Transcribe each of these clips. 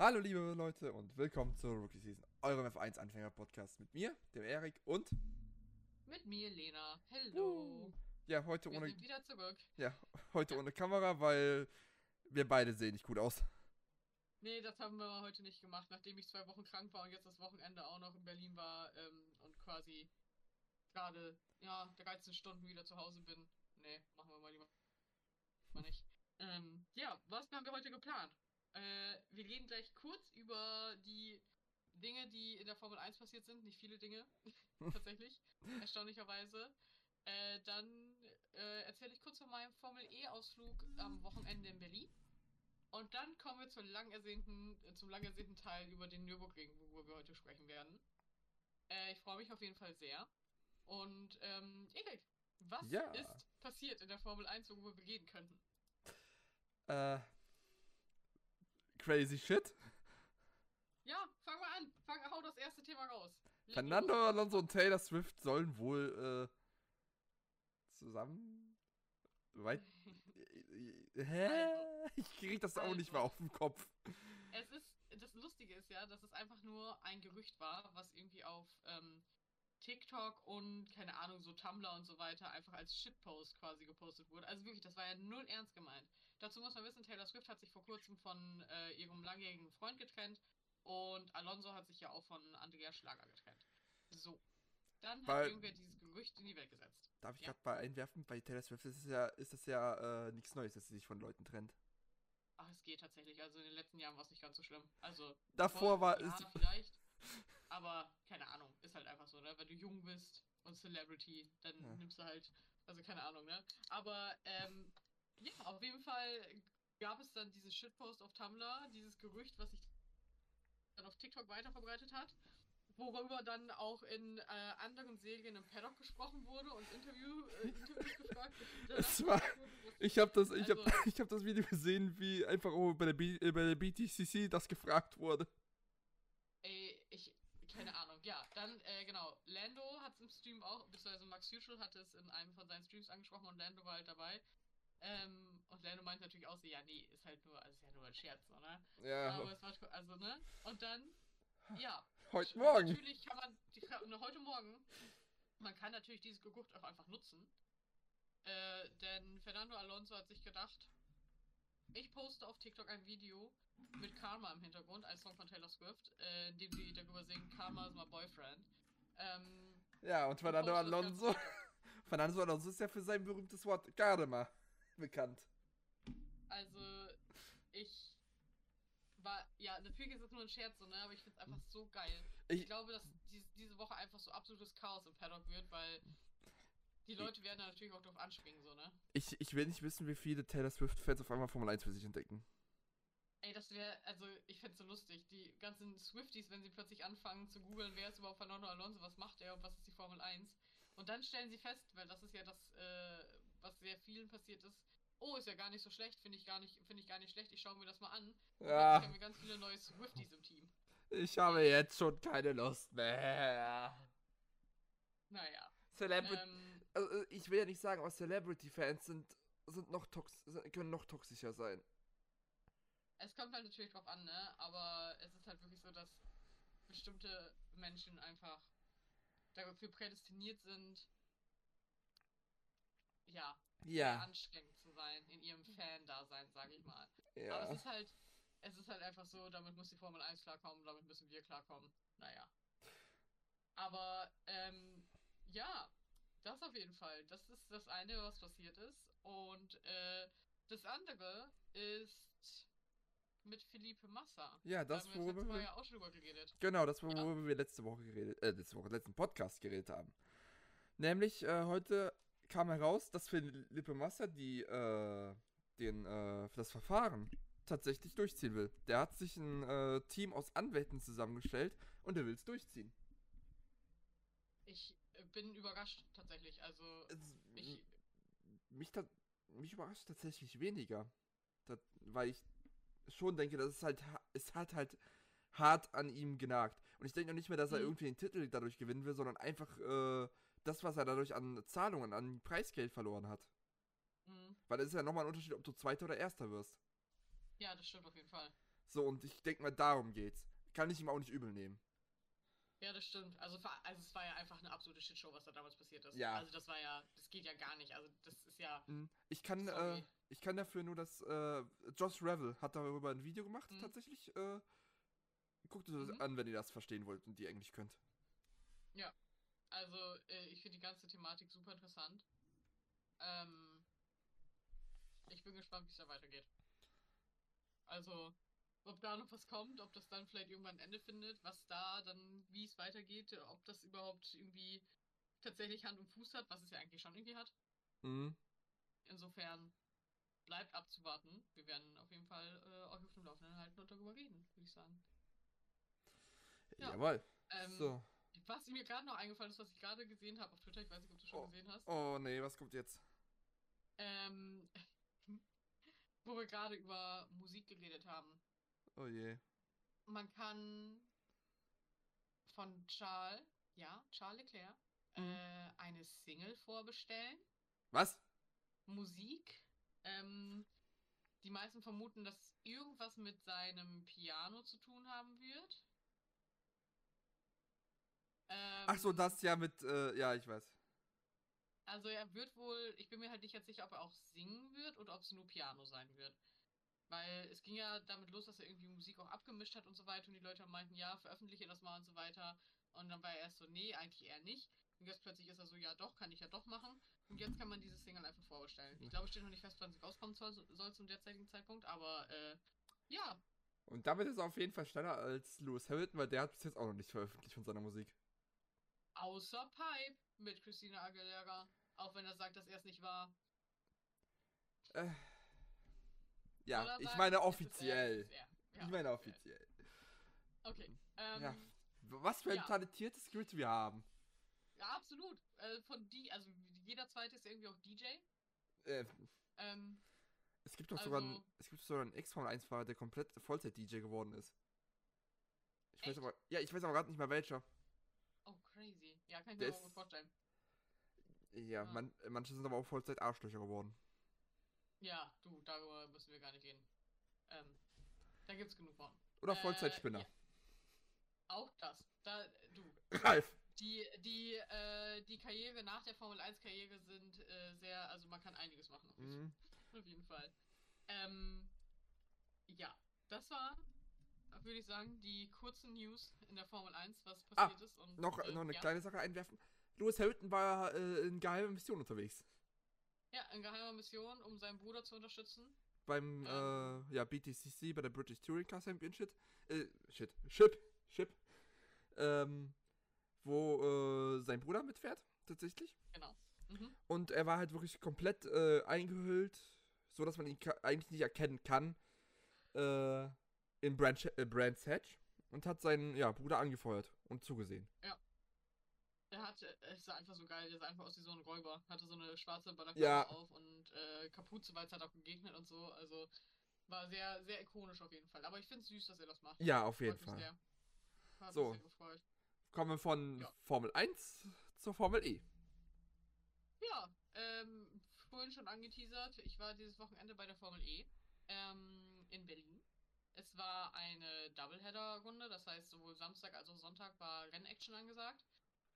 Hallo liebe Leute und willkommen zur Rookie Season, eurem F1 Anfänger Podcast mit mir, dem Erik und Mit mir, Lena. Hello. ja, heute Wir ohne sind wieder zurück. ja, heute ohne Kamera, weil wir beide sehen nicht gut aus. Nee, das haben wir heute nicht gemacht, nachdem ich zwei Wochen krank war und jetzt das Wochenende auch noch in Berlin war ähm, und quasi gerade, ja, 13 Stunden wieder zu Hause bin. Nee, machen wir mal lieber mal nicht. Ähm, ja, was haben wir heute geplant? Äh, wir reden gleich kurz über die Dinge, die in der Formel 1 passiert sind. Nicht viele Dinge, tatsächlich, erstaunlicherweise. Äh, dann äh, erzähle ich kurz von meinem Formel E-Ausflug am Wochenende in Berlin. Und dann kommen wir zur lang ersehnten, äh, zum lang ersehnten Teil über den Nürburgring, worüber wir heute sprechen werden. Äh, ich freue mich auf jeden Fall sehr. Und, ähm, Erik, was Ja. ist passiert in der Formel 1, worüber wir reden könnten? Äh, crazy shit. Ja, fang mal an. Fang, hau das erste Thema raus. Leg Fernando los. Alonso und Taylor Swift sollen wohl äh, zusammen weit Hä? Ich krieg das auch nicht mehr auf den Kopf. Es ist, das Lustige ist ja, dass es einfach nur ein Gerücht war, was irgendwie auf ähm, TikTok und, keine Ahnung, so Tumblr und so weiter einfach als Shitpost quasi gepostet wurde. Also wirklich, das war ja null ernst gemeint. Dazu muss man wissen, Taylor Swift hat sich vor kurzem von äh, ihrem langjährigen Freund getrennt und Alonso hat sich ja auch von Andreas Schlager getrennt. So. Dann hat Weil- irgendwer dieses Gerücht in die Welt gesetzt. Darf ich Ja. gerade mal einwerfen? Bei Taylor Swift ist es ja, ist das ja äh, nichts Neues, dass sie sich von Leuten trennt. Ach, es geht tatsächlich. Also in den letzten Jahren war es nicht ganz so schlimm. Also Davor war ja, es. vielleicht. Aber keine Ahnung, so, ne? Wenn du jung bist und Celebrity, dann Ja. nimmst du halt, also keine Ahnung, ne? Aber ähm, ja, auf jeden Fall gab es dann dieses Shitpost auf Tumblr, dieses Gerücht, was sich dann auf TikTok weiterverbreitet hat, worüber dann auch in äh, anderen Serien im Paddock gesprochen wurde und Interview, äh, Interviews gefragt. Es war- Ich habe das, ich Also- hab, ich hab das Video gesehen, wie einfach bei der, B, äh, bei der BTCC das gefragt wurde. Ey, ich, keine Ahnung. Ja, dann, äh, genau. Lando hat es im Stream auch, beziehungsweise Max Usual hat es in einem von seinen Streams angesprochen und Lando war halt dabei. Ähm, und Lando meint natürlich auch so, ja, nee, ist halt nur, also ist ja nur ein Scherz, so, ne? Ja, Aber es war, also, ne? Und dann, ja. heute Morgen. Natürlich kann man, die, ne, heute Morgen, man kann natürlich dieses Gerücht auch einfach nutzen. Äh, denn Fernando Alonso hat sich gedacht, ich poste auf TikTok ein Video mit Karma im Hintergrund, ein Song von Taylor Swift, äh, in dem sie darüber singen, Karma is my boyfriend. Ähm, Ja, und Fernando das Alonso. Fernando Alonso ist ja für sein berühmtes Wort Karma bekannt. Also, ich war, ja, natürlich ist es nur ein Scherz, so, ne, aber ich finde es einfach so geil. Ich, Ich, glaube, dass dies, diese Woche einfach so absolutes Chaos im Paddock wird, weil die Leute werden da natürlich auch drauf anspringen, so, ne? ich, ich will nicht wissen, wie viele Taylor Swift-Fans auf einmal Formel 1 für sich entdecken. Ey, das wäre, also ich fände so lustig. Die ganzen Swifties, wenn sie plötzlich anfangen zu googeln, wer ist überhaupt Fernando Alonso, was macht er und was ist die Formel 1. Und dann stellen sie fest, weil das ist ja das, äh, was sehr vielen passiert ist. Oh, ist ja gar nicht so schlecht, finde ich gar nicht, finde ich gar nicht schlecht, ich schaue mir das mal an. Und plötzlich Ja, haben wir ganz viele neue Swifties im Team. ich habe jetzt schon keine Lust mehr. Naja. Celebrity. Ähm, Also, ich will ja nicht sagen, aber Celebrity-Fans sind, sind noch tox können noch toxischer sein. es kommt halt natürlich drauf an, ne? Aber es ist halt wirklich so, dass bestimmte Menschen einfach dafür prädestiniert sind, ja, sehr anstrengend zu sein in ihrem Fan-Dasein, sage ich mal. Aber ja. es ist halt, es ist halt einfach so, damit muss die Formel 1 klarkommen, damit müssen wir klarkommen. Naja. Aber, ähm, ja, das auf jeden Fall. Das ist das eine, was passiert ist. Und, äh, das andere ist mit Felipe Massa. Ja, Da das, wir worüber wir. ja auch schon drüber geredet. Genau, das, Ja. worüber wir letzte Woche geredet, äh, letzte Woche, letzten Podcast geredet haben. Nämlich, äh, heute kam heraus, dass Felipe Massa die, äh, den, äh, das Verfahren tatsächlich durchziehen will. Der hat sich ein äh, Team aus Anwälten zusammengestellt und der will es durchziehen. Ich bin überrascht tatsächlich. Also, Es- ich, mich, ta- mich überrascht tatsächlich weniger. Da, weil ich schon denke, dass es halt, ha- es hat halt hart an ihm genagt. Und ich denke noch nicht mehr, dass er Mhm. irgendwie den Titel dadurch gewinnen will, sondern einfach äh, das, was er dadurch an Zahlungen, an Preisgeld verloren hat. mh, Weil es ist ja nochmal ein Unterschied, ob du Zweiter oder Erster wirst. ja, das stimmt auf jeden Fall. So, und ich denke mal, darum geht's. Kann ich ihm auch nicht übel nehmen. Ja, das stimmt. Also, also es war ja einfach eine absolute Shitshow, was da damals passiert ist. Ja. Also das war ja, das geht ja gar nicht. Also das ist ja. Mhm. Ich kann, äh, ich kann dafür nur das, äh, Josh Revel hat darüber ein Video gemacht, Mhm. tatsächlich. Äh, guckt es Mhm. an, wenn ihr das verstehen wollt und die Englisch könnt. Also, äh, ich finde die ganze Thematik super interessant. Ähm, ich bin gespannt, wie es da weitergeht. Also, ob da noch was kommt, ob das dann vielleicht irgendwann ein Ende findet, was da dann, wie es weitergeht, ob das überhaupt irgendwie tatsächlich Hand und Fuß hat, was es ja eigentlich schon irgendwie hat. Mhm. Insofern bleibt abzuwarten. Wir werden auf jeden Fall äh, euch auf dem Laufenden halten und darüber reden, würde ich sagen. Ja. Jawohl. Ähm, so. Was mir gerade noch eingefallen ist, was ich gerade gesehen habe auf Twitter, ich weiß nicht, ob du schon Oh. gesehen hast. Oh nee, was kommt jetzt? Ähm, wo wir gerade über Musik geredet haben. Oh je. Man kann von Charles, ja, Charles Leclerc, Mhm. äh, eine Single vorbestellen. Was? Musik. Ähm, die meisten vermuten, dass irgendwas mit seinem Piano zu tun haben wird. Ähm, Ach so, das ja mit, äh, ja, ich weiß. Also er wird wohl, ich bin mir halt nicht jetzt sicher, ob er auch singen wird oder ob es nur Piano sein wird. Weil es ging ja damit los, dass er irgendwie Musik auch abgemischt hat und so weiter und die Leute meinten, ja, veröffentliche das mal und so weiter. Und dann war er erst so, nee, eigentlich eher nicht. Und jetzt plötzlich ist er so, ja doch, kann ich ja doch machen. Und jetzt kann man diese Single einfach vorbestellen. Ich glaube, es steht noch nicht fest, wann sie rauskommen soll, soll zum derzeitigen Zeitpunkt, aber äh, ja, Und damit ist er auf jeden Fall schneller als Lewis Hamilton, weil der hat bis jetzt auch noch nicht veröffentlicht von seiner Musik. außer Pipe mit Christina Aguilera. Auch wenn er sagt, dass er es nicht war. Äh, ja, er ich sagen, meine offiziell. Ja, ich meine offiziell. Okay. Ähm, Ja. Was für ein ja. talentiertes Grid wir haben. Ja, absolut. Äh, von die, also jeder zweite ist irgendwie auch DJ. Äh, Ähm, es gibt doch sogar, einen, Also- es gibt sogar einen Ex-Formel-1-Fahrer, der komplett Vollzeit-DJ geworden ist. Ich weiß Echt? aber, ja, ich weiß aber gerade nicht mehr welcher. oh, crazy. Ja, kann ich mir aber ist- gut vorstellen. Ja, Ah. man, manche sind aber auch Vollzeit-Arschlöcher geworden. Ja, du, darüber müssen wir gar nicht reden. Ähm, da gibt's genug von. Oder Äh, Vollzeitspinner. ja. Auch das. Da, du, Ralf! die, die, äh, die Karriere nach der Formel 1 Karriere sind äh, sehr, also man kann einiges machen. Auf jeden Mhm. Auf jeden Fall. Ähm, ja, das war, würde ich sagen, die kurzen News in der Formel 1, was Ah, passiert ist. Und, Noch, äh, noch eine ja. kleine Sache einwerfen. Lewis Hamilton war äh, in geheimer Mission unterwegs. Ja, in geheimer Mission, um seinen Bruder zu unterstützen. Beim Ähm. äh, ja, BTCC, bei der British Touring Car Championship. Äh, shit. Ship. Ship. Ähm, wo äh, sein Bruder mitfährt, tatsächlich. Genau. Mhm. Und er war halt wirklich komplett äh, eingehüllt, so dass man ihn eigentlich nicht erkennen kann. Äh, in Branch, äh, Brands Hatch. Und hat seinen ja, Bruder angefeuert und zugesehen. Er hatte, es sah einfach so geil, der sah einfach aus wie so ein Räuber. Hatte so eine schwarze Balaklava Ja. auf und äh, Kapuze, weil es hat auch gegegnet und so. Also war sehr, sehr ikonisch auf jeden Fall. Aber ich finde es süß, dass er das macht. Ja, auf jeden Fall. So. mich sehr gefreut. Kommen wir von Ja. Formel 1 zur Formel E. Ja, ähm, vorhin schon angeteasert, ich war dieses Wochenende bei der Formel E ähm, in Berlin. Es war eine Doubleheader-Runde, das heißt sowohl Samstag als auch Sonntag war Rennaction angesagt.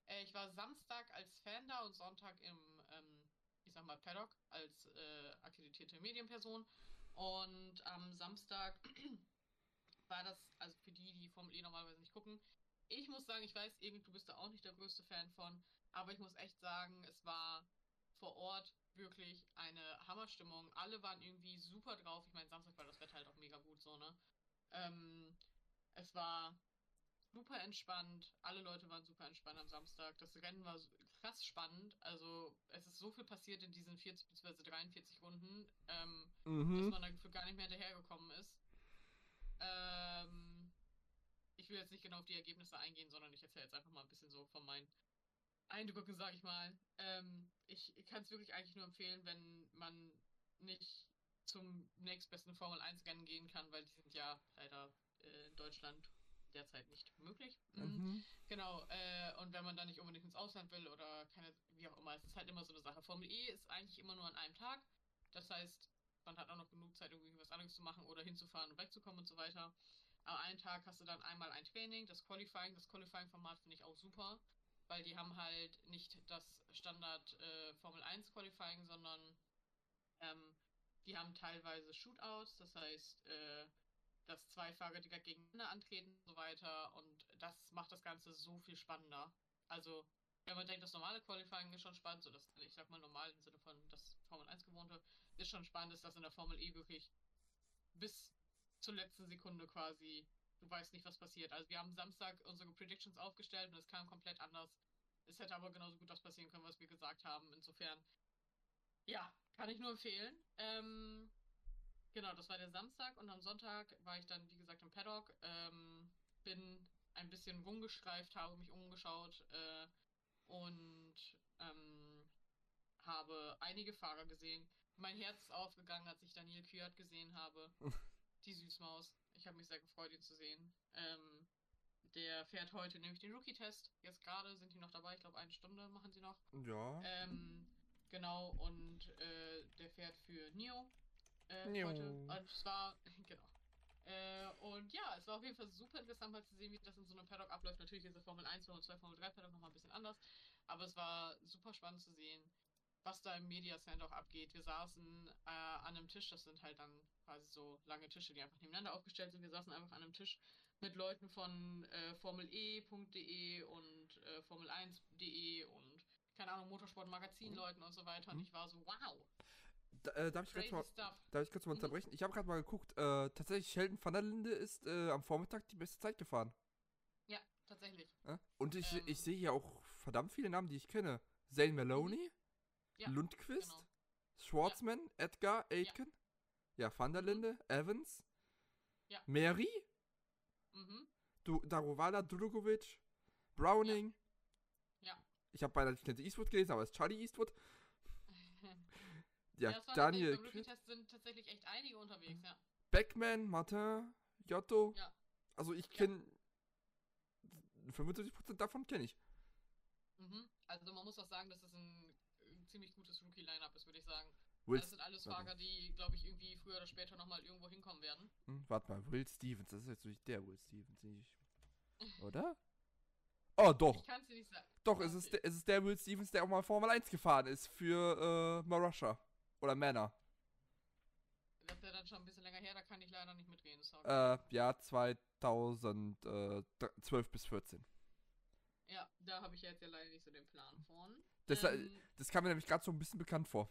Äh, ich war Samstag als Fan da und Sonntag im, ähm, ich sag mal, Paddock als äh, akkreditierte Medienperson. Und am Samstag war das, also für die, die Formel E normalerweise nicht gucken, ich muss sagen, ich weiß, Egel, du bist da auch nicht der größte Fan von, aber ich muss echt sagen, es war vor Ort wirklich eine Hammerstimmung. Alle waren irgendwie super drauf. Ich meine, Samstag war das Wetter halt auch mega gut so, ne? Ähm, es war super entspannt. Alle Leute waren super entspannt am Samstag. Das Rennen war krass spannend. Also, es ist so viel passiert in diesen 40 bzw. 43 Runden, ähm, dass Mhm. man dafür gar nicht mehr hinterhergekommen ist. Ähm, ich will jetzt nicht genau auf die Ergebnisse eingehen, sondern ich erzähle jetzt einfach mal ein bisschen so von meinen Eindrücken, sag ich mal. Ähm, ich kann es wirklich eigentlich nur empfehlen, wenn man nicht zum nächstbesten Formel 1 Rennen gehen kann, weil die sind ja leider äh, in Deutschland derzeit nicht möglich. Mhm. Mhm. Genau, äh, und wenn man dann nicht unbedingt ins Ausland will oder keine, wie auch immer, es ist halt immer so eine Sache. Formel E ist eigentlich immer nur an einem Tag. Das heißt, man hat auch noch genug Zeit, irgendwie was anderes zu machen oder hinzufahren und wegzukommen und so weiter. Aber einen Tag hast du dann einmal ein Training, das Qualifying. Das Qualifying-Format finde ich auch super, weil die haben halt nicht das Standard äh, Formel 1 Qualifying, sondern ähm, die haben teilweise Shootouts, das heißt, äh, dass zwei direkt gegeneinander antreten und so weiter. Und das macht das Ganze so viel spannender. Also, wenn man denkt, das normale Qualifying ist schon spannend, so das, ich sag mal normal im Sinne von das Formel 1 gewohnte, ist schon spannend, ist das in der Formel E wirklich bis zur letzten Sekunde quasi, du weißt nicht, was passiert. Also wir haben Samstag unsere Predictions aufgestellt und es kam komplett anders. Es hätte aber genauso gut das passieren können, was wir gesagt haben. Insofern, ja, kann ich nur empfehlen. Ähm, genau, das war der Samstag und am Sonntag war ich dann, wie gesagt, im Paddock. Ähm, bin ein bisschen rumgestreift, habe mich umgeschaut äh, und ähm, habe einige Fahrer gesehen. Mein Herz ist aufgegangen, als ich Daniel Kürt gesehen habe. Die Süßmaus. Ich habe mich sehr gefreut, ihn zu sehen. Ähm, der fährt heute nämlich den Rookie-Test. Jetzt gerade sind die noch dabei. Ich glaube, eine Stunde machen sie noch. Ja. Ähm, genau, und äh, der fährt für Nio äh, heute. Und es war, genau. Äh, und ja, es war auf jeden Fall super interessant mal zu sehen, wie das in so einem Paddock abläuft. Natürlich ist der Formel 1, Formel 2, Formel 3 Paddock nochmal ein bisschen anders. Aber es war super spannend zu sehen, was da im Media Center auch abgeht. Wir saßen äh, an einem Tisch, das sind halt dann quasi so lange Tische, die einfach nebeneinander aufgestellt sind. Wir saßen einfach an einem Tisch mit Leuten von äh, formele.de und äh, Formel1.de und keine Ahnung, Motorsportmagazin-Leuten und so weiter. Und Mhm. ich war so, wow, Da, äh, darf ich kurz mal, stuff. darf ich kurz mal Mhm. unterbrechen? Ich habe gerade mal geguckt. Äh, tatsächlich, Sheldon van der Linde ist äh, am Vormittag die beste Zeit gefahren. Ja, tatsächlich. Und ich, Ähm. ich sehe hier auch verdammt viele Namen, die ich kenne. Zane Maloney, Mhm. Ja, Lundqvist, genau. Schwartzman, Edgar, Aitken, ja, van der Mhm. Linde, Evans, Ja. Mary, Mhm. du Darovala Drugovic, Browning. Ja. Ich habe beinahe Clint Eastwood gelesen, aber es ist Charlie Eastwood. Ja, waren Daniel Beim Rookie-Test sind tatsächlich echt einige unterwegs, ja. Beckman, Martin, Giotto. Ja. Also ich Ja. kenne 75% davon kenne ich. Mhm. Also man muss auch sagen, dass es ein, äh, ziemlich gutes Rookie-Line-Up ist, würde ich sagen. Will, Das sind alles. Fahrer, die, glaube ich, irgendwie früher oder später nochmal irgendwo hinkommen werden. hm, warte mal, Will Stevens, das ist jetzt nicht der Will Stevens, nicht. Oder? Oh, doch. Ich kann es dir nicht sagen. Doch, es ist, der, es ist der Will Stevens, der auch mal Formel 1 gefahren ist für äh, Marussia. Oder Manor. Das wäre dann schon ein bisschen länger her, da kann ich leider nicht mitreden, sorry. Äh, Jahr 2012 bis 14. Ja, da habe ich jetzt ja leider nicht so den Plan von. Das, Ähm, das kam mir nämlich gerade so ein bisschen bekannt vor.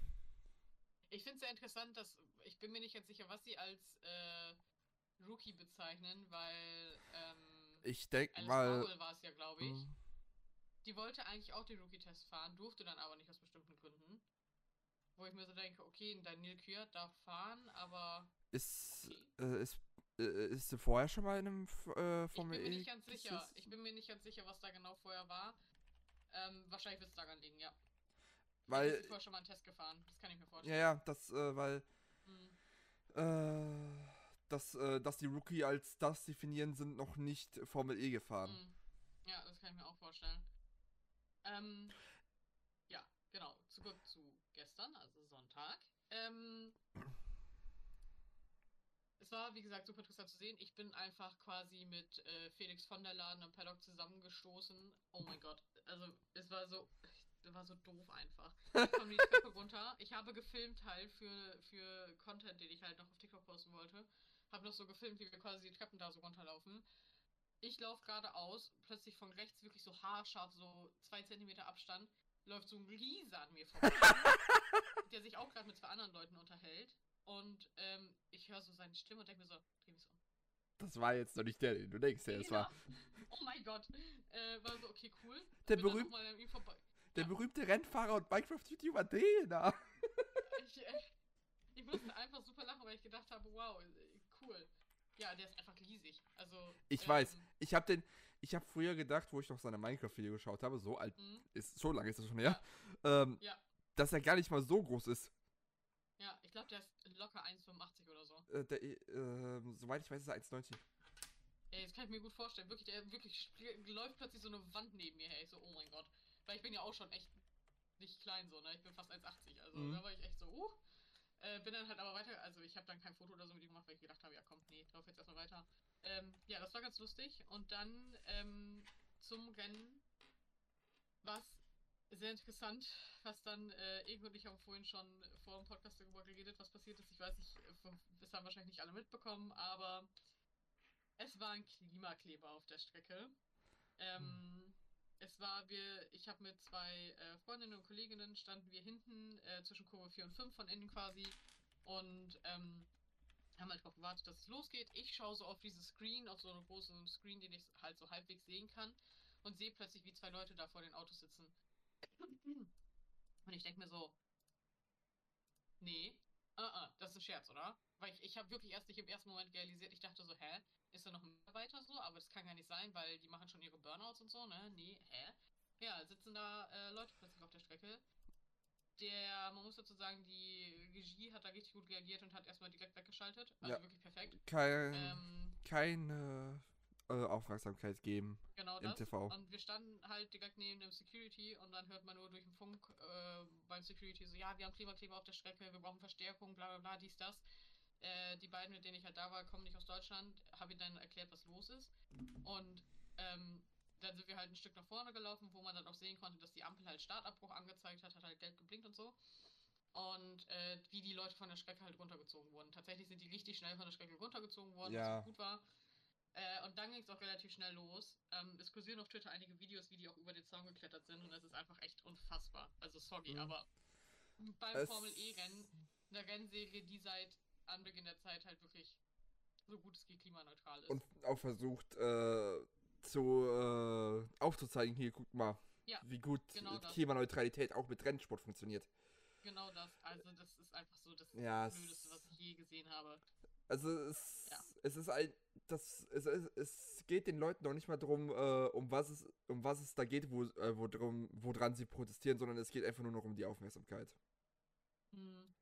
Ich finde es sehr interessant, dass ich bin mir nicht ganz sicher, was sie als äh, Rookie bezeichnen, weil ähm, Ich denke mal. War es ja, glaube ich. hm, Die wollte eigentlich auch den Rookie-Test fahren, durfte dann aber nicht aus bestimmten. Wo ich mir so denke, okay, Daniel Kürt darf fahren, aber Ist, Okay. äh, ist, äh, ist sie vorher schon mal in einem äh, ich Formel bin mir E nicht ganz sicher. Ich bin mir nicht ganz sicher, was da genau vorher war. Ähm, wahrscheinlich wird es daran liegen, ja. Weil, sie vorher schon mal einen Test gefahren, das kann ich mir ja, vorstellen. ja, das, äh, weil, Hm. äh, dass, äh, dass die Rookie als das definieren, sind noch nicht Formel E gefahren. Hm. Ja, das kann ich mir auch vorstellen. Ähm, ja, genau. Zurück zu gestern, also Sonntag. Ähm, es war, wie gesagt, super interessant zu sehen. Ich bin einfach quasi mit äh, Felix von der Laden im Paddock zusammengestoßen. Oh mein Gott. Also, es war so, das war so doof einfach. Ich komme die Treppe runter. Ich habe gefilmt halt für, für Content, den ich halt noch auf TikTok posten wollte. Habe noch so gefilmt, wie wir quasi die Treppen da so runterlaufen. Ich laufe geradeaus, plötzlich von rechts wirklich so haarscharf, so zwei Zentimeter Abstand, läuft so ein Riese an mir vorbei, der sich auch gerade mit zwei anderen Leuten unterhält. Und ähm, ich höre so seine Stimme und denke mir so, dreh mich um. Das war jetzt noch nicht der, den du denkst, ja, das war Oh mein Gott. Äh, war so, okay, cool. Der vorbei. der ja. berühmte Rennfahrer und Minecraft-YouTuber Dena. Ich, äh, ich musste einfach super lachen, weil ich gedacht habe, wow, äh, cool. Ja, der ist einfach riesig. Also. Ich weiß. ähm, Ich habe den, ich habe früher gedacht, wo ich noch seine Minecraft-Video geschaut habe, so alt mh, ist, so lange ist das schon her, ähm, Ja. dass er gar nicht mal so groß ist. Ja, ich glaube, der ist locker 1,85 oder so. Äh, der, äh, soweit ich weiß, ist er 1,90. Ey, das kann ich mir gut vorstellen. Wirklich, der wirklich läuft plötzlich so eine Wand neben mir her. Ich so, oh mein Gott. Weil ich bin ja auch schon echt nicht klein so, ne? Ich bin fast 1,80. Also Mhm. da war ich echt so, uh. Äh, bin dann halt aber weiter, also ich habe dann kein Foto oder so mit ihm gemacht, weil ich gedacht habe, ja komm, nee, lauf jetzt erstmal weiter. Ähm, ja, das war ganz lustig. Und dann ähm, zum Rennen war es sehr interessant, was dann, äh, Ego und ich haben vorhin schon vor dem Podcast darüber geredet, was passiert ist. Ich weiß nicht, das haben wahrscheinlich nicht alle mitbekommen, aber es war ein Klimakleber auf der Strecke. Ähm, es war, wir, ich habe mit zwei äh, Freundinnen und Kolleginnen standen wir hinten äh, zwischen Kurve 4 und 5 von innen quasi und ähm, haben halt darauf gewartet, dass es losgeht. Ich schaue so auf dieses Screen, auf so einen großen Screen, den ich halt so halbwegs sehen kann und sehe plötzlich, wie zwei Leute da vor den Autos sitzen. Und ich denke mir so, nee, uh -uh, das ist ein Scherz, oder? Weil ich, ich habe wirklich erst nicht im ersten Moment realisiert, ich dachte so, hä, ist da noch ein Mitarbeiter so? Aber das kann gar nicht sein, weil die machen schon ihre Burnouts und so, ne? Nee, hä? Ja, sitzen da äh, Leute plötzlich auf der Strecke. Der, man muss dazu sagen, die Regie hat da richtig gut reagiert und hat erstmal direkt weggeschaltet. Also Ja. wirklich perfekt. Kein, Ähm, keine äh, Aufmerksamkeit geben genau im das. TV. Und wir standen halt direkt neben dem Security und dann hört man nur durch den Funk äh, beim Security so, ja, wir haben Klimakleber auf der Strecke, wir brauchen Verstärkung, bla bla bla, dies, das. Äh, die beiden, mit denen ich halt da war, kommen nicht aus Deutschland, habe ihnen dann erklärt, was los ist. Und ähm, dann sind wir halt ein Stück nach vorne gelaufen, wo man dann auch sehen konnte, dass die Ampel halt Startabbruch angezeigt hat, hat halt gelb geblinkt und so. Und äh, wie die Leute von der Strecke halt runtergezogen wurden. Tatsächlich sind die richtig schnell von der Strecke runtergezogen worden, Ja. was gut war. Äh, und dann ging es auch relativ schnell los. Ähm, es kursieren auf Twitter einige Videos, wie die auch über den Zaun geklettert sind und es ist einfach echt unfassbar. Also sorry, Mhm. aber beim Es- Formel E-Rennen, eine Rennserie, die seit Anbeginn der Zeit halt wirklich so gut es geht klimaneutral ist. Und auch versucht äh, zu äh, aufzuzeigen, hier guck mal, Ja, wie gut genau. Klimaneutralität auch mit Rennsport funktioniert. genau das. Also das ist einfach so das Ja, es- Blödeste, was ich je gesehen habe. Also es, Ja. es ist ein, das, es, es, es geht den Leuten noch nicht mal darum, äh, um was es, um was es da geht, wo, äh, wo drum, woran sie protestieren, sondern es geht einfach nur noch um die Aufmerksamkeit. Hm,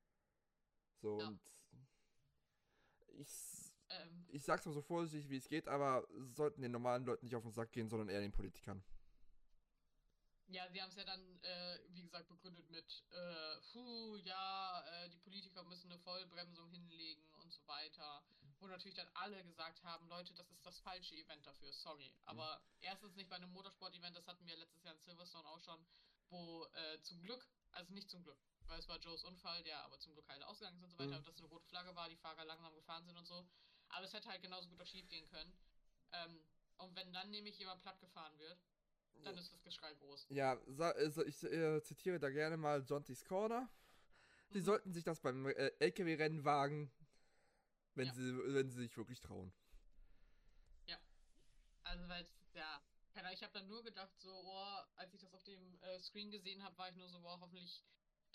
So Ja. und ich, ähm, ich sag's mal so vorsichtig wie es geht, aber sollten den normalen Leuten nicht auf den Sack gehen, sondern eher den Politikern. Ja, sie haben es ja dann, äh, wie gesagt, begründet mit, äh, puh, ja, äh, die Politiker müssen eine Vollbremsung hinlegen und so weiter. Wo natürlich dann alle gesagt haben, Leute, das ist das falsche Event dafür, sorry. Aber erstens nicht bei einem Motorsport-Event, das hatten wir letztes Jahr in Silverstone auch schon, wo äh, zum Glück, also nicht zum Glück, weil es war Joes Unfall, der aber zum Glück heile ausgegangen ist und so weiter, Mhm. und dass eine rote Flagge war, die Fahrer langsam gefahren sind und so. Aber es hätte halt genauso gut auch schief gehen können. Ähm, und wenn dann nämlich jemand platt gefahren wird, dann ist das Geschrei groß. Ja, also ich äh, zitiere da gerne mal Jonty's Corner. Sie Mhm. sollten sich das beim äh, LKW-Rennen wagen, wenn, Ja. sie, wenn sie sich wirklich trauen. Also, weil, ja, ich habe dann nur gedacht, so, oh, als ich das auf dem äh, Screen gesehen habe, war ich nur so, wow, hoffentlich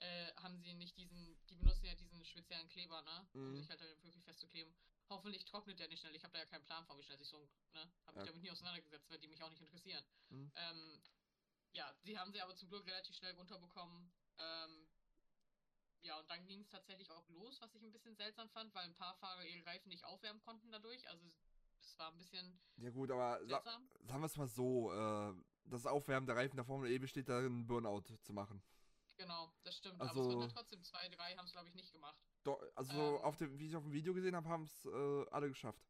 äh, haben sie nicht diesen, die benutzen ja diesen speziellen Kleber, ne? Um Mhm. sich halt da wirklich festzukleben. Hoffentlich trocknet der nicht schnell. Ich habe da ja keinen Plan von, wie schnell sich so ne? Habe mich Ja. damit nie auseinandergesetzt, weil die mich auch nicht interessieren. Mhm. Ähm, ja, die haben sie aber zum Glück relativ schnell runterbekommen. Ähm, ja, und dann ging es tatsächlich auch los, was ich ein bisschen seltsam fand, weil ein paar Fahrer ihre Reifen nicht aufwärmen konnten dadurch. Also, es war ein bisschen Ja gut, aber sa sagen wir es mal so, äh, das Aufwärmen der Reifen der Formel E besteht darin, Burnout zu machen. Genau, das stimmt. aber es Also- waren ja trotzdem zwei, drei haben es, glaube ich, nicht gemacht. Doch, also Ähm. auf dem, wie ich auf dem Video gesehen habe, haben es äh, alle geschafft.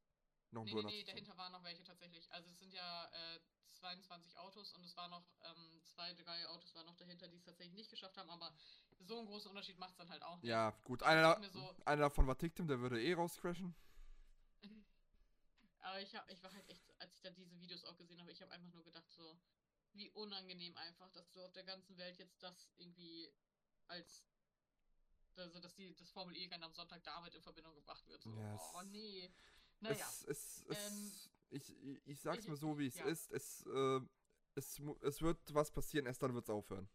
Noch Nee, nee, nee, dahinter waren noch welche tatsächlich. Also es sind ja äh, 22 Autos und es waren noch ähm, zwei, drei Autos waren noch dahinter, die es tatsächlich nicht geschafft haben, aber so einen großen Unterschied macht es dann halt auch nicht. Ja, gut, Also einer, so- einer davon war Tictum, der würde eh rauscrashen. Aber ich, hab, ich war halt echt, als ich dann diese Videos auch gesehen habe, ich habe einfach nur gedacht, so, wie unangenehm einfach, dass du auf der ganzen Welt jetzt das irgendwie als, also dass die, das Formel E-Rennen am Sonntag damit in Verbindung gebracht wird. So, Ja, oh nee. Naja. Es, es, es, Ähm, ich, ich, sag's ich- mal so, wie es ja. ist. Es, äh, es, es wird was passieren, erst dann wird's aufhören.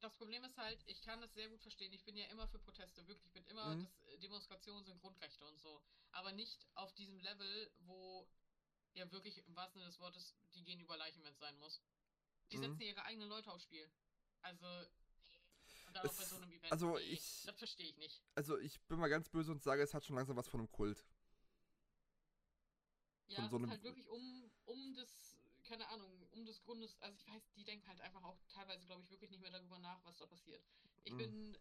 Das Problem ist halt, ich kann das sehr gut verstehen. Ich bin ja immer für Proteste, wirklich. Ich bin immer, Mhm. das, äh, Demonstrationen sind Grundrechte und so. Aber nicht auf diesem Level, wo ja wirklich im wahrsten Sinne des Wortes, die gehen über Leichen, wenn es sein muss. Die Mhm. setzen ihre eigenen Leute aufs Spiel. Also, nee. Auch bei Es- so einem Event. also nee, ich- Das verstehe ich nicht. Also ich bin mal ganz böse und sage, es hat schon langsam was von einem Kult. Ja, Von es so ist einem- halt wirklich um, um das, keine Ahnung, um des Grundes, also ich weiß, die denken halt einfach auch teilweise, glaube ich, wirklich nicht mehr darüber nach, was da passiert. Ich Mhm. bin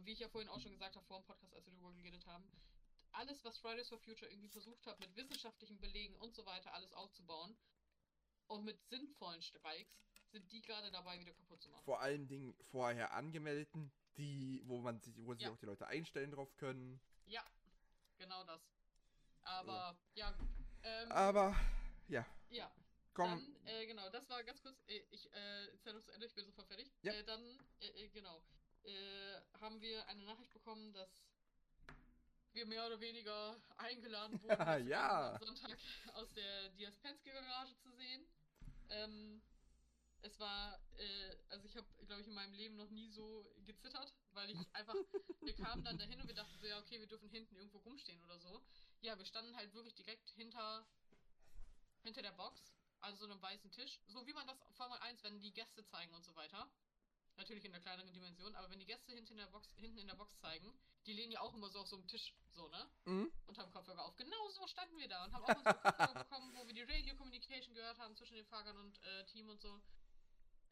wie ich ja vorhin auch schon gesagt habe, vor dem Podcast, als wir darüber geredet haben, alles, was Fridays for Future irgendwie versucht hat, mit wissenschaftlichen Belegen und so weiter alles aufzubauen und mit sinnvollen Streiks, sind die gerade dabei, wieder kaputt zu machen. Vor allen Dingen vorher angemeldeten, die, wo man sich, wo sich Ja. auch die Leute einstellen drauf können. Ja, genau das. Aber, ja, gut. Ähm, Aber, ja, ja, komm. Dann, äh, genau, das war ganz kurz. äh, Ich äh, noch zu Ende, ich bin sofort fertig. Ja. Äh, dann, äh, äh, genau, haben wir eine Nachricht bekommen, dass wir mehr oder weniger eingeladen wurden, Ja. am Sonntag aus der Diaz Penske Garage zu sehen. Ähm, es war, äh, also ich habe, glaube ich, in meinem Leben noch nie so gezittert, weil ich einfach, wir kamen dann dahin und wir dachten so, ja, okay, wir dürfen hinten irgendwo rumstehen oder so. Ja, wir standen halt wirklich direkt hinter, hinter der Box, also so einem weißen Tisch, so wie man das Formel 1, wenn die Gäste zeigen und so weiter. Natürlich in der kleineren Dimension, aber wenn die Gäste hinten in der Box, hinten in der Box zeigen, die lehnen ja auch immer so auf so einem Tisch, so, ne? Mhm. und haben Kopfhörer auf. Genau so standen wir da und haben auch unsere Kopfhörer bekommen, wo wir die Radio Communication gehört haben zwischen den Fahrern und äh, Team und so.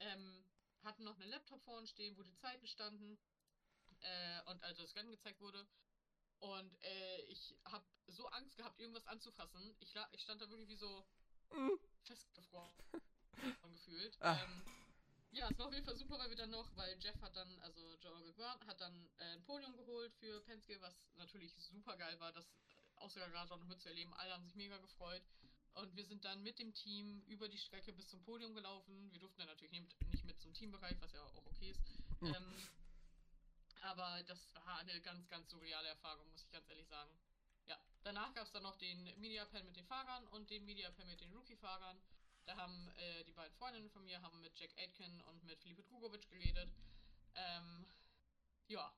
Ähm, hatten noch einen Laptop vor uns stehen, wo die Zeiten standen äh, und also das Rennen gezeigt wurde. Und äh, ich habe so Angst gehabt, irgendwas anzufassen. Ich, ich stand da wirklich wie so Mhm. festgefroren gefühlt. Ah. Ähm, ja, es war auf jeden Fall super, weil wir dann noch, weil Jeff hat dann, also Joe Grant hat dann äh, ein Podium geholt für Penske, was natürlich super geil war, das aus der Garage auch noch mitzuerleben. Alle haben sich mega gefreut. Und wir sind dann mit dem Team über die Strecke bis zum Podium gelaufen. Wir durften dann natürlich nicht, mit zum Teambereich, was ja auch okay ist. Hm. Ähm, aber das war eine ganz, ganz surreale Erfahrung, muss ich ganz ehrlich sagen. Ja, danach gab es dann noch den Media Pen mit den Fahrern und den Media Pen mit den Rookie-Fahrern. Da haben äh, die beiden Freundinnen von mir haben mit Jack Aitken und mit Felipe Drugovic geredet. Ähm, ja,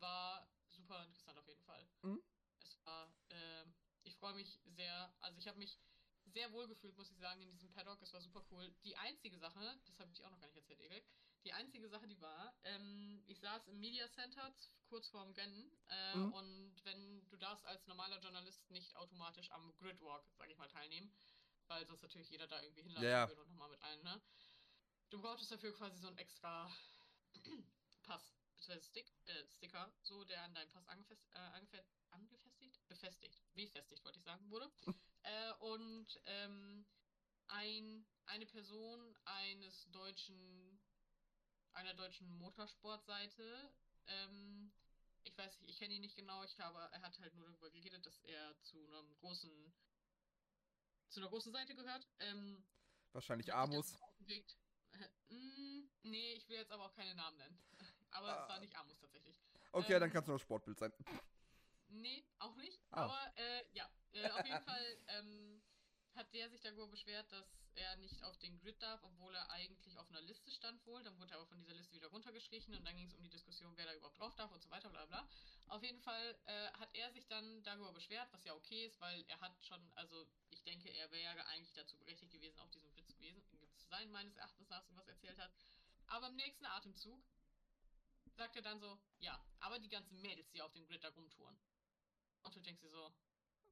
war super interessant auf jeden Fall. Mhm. Es war, ähm, ich freue mich sehr, also ich habe mich sehr wohl gefühlt, muss ich sagen, in diesem Paddock. Es war super cool. Die einzige Sache, das habe ich auch noch gar nicht erzählt, Erik, die einzige Sache, die war, ähm, ich saß im Media Center kurz vorm Rennen äh, Mhm. und wenn du darfst als normaler Journalist nicht automatisch am Gridwalk, sage ich mal, teilnehmen, weil sonst natürlich jeder da irgendwie hinlaufen Ja, will und nochmal mit allen, ne? Du brauchtest dafür quasi so einen extra Pass, beziehungsweise Stick, äh, Sticker, so der an deinem Pass angefest, äh, angefest, angefestigt? Befestigt, befestigt wollte ich sagen, wurde. äh, und ähm, ein, eine Person eines deutschen, einer deutschen Motorsportseite, ähm, ich weiß nicht, ich kenne ihn nicht genau, ich habe, er hat halt nur darüber geredet, dass er zu einem großen, zu einer großen Seite gehört. Ähm, Wahrscheinlich Amos. dann. Äh, mm, nee, ich will jetzt aber auch keine Namen nennen. Aber es Ah. war nicht Amos tatsächlich. Okay, dann ähm, kannst du noch Sportbild sein. Nee, auch nicht. Ah. Aber äh, ja, äh, auf jeden Fall ähm, hat der sich darüber beschwert, dass er nicht auf den Grid darf, obwohl er eigentlich auf einer Liste stand wohl. Dann wurde er aber von dieser Liste wieder runtergestrichen und dann ging es um die Diskussion, wer da überhaupt drauf darf und so weiter, bla bla. Auf jeden Fall äh, hat er sich dann darüber beschwert, was ja okay ist, weil er hat schon, also ich denke, er wäre eigentlich dazu berechtigt gewesen, auf diesem Grid zu, gewesen, zu sein, meines Erachtens nach, so was er erzählt hat. Aber im nächsten Atemzug sagt er dann so, ja, aber die ganzen Mädels, die auf dem Grid da rumtouren. Und du denkst dir so,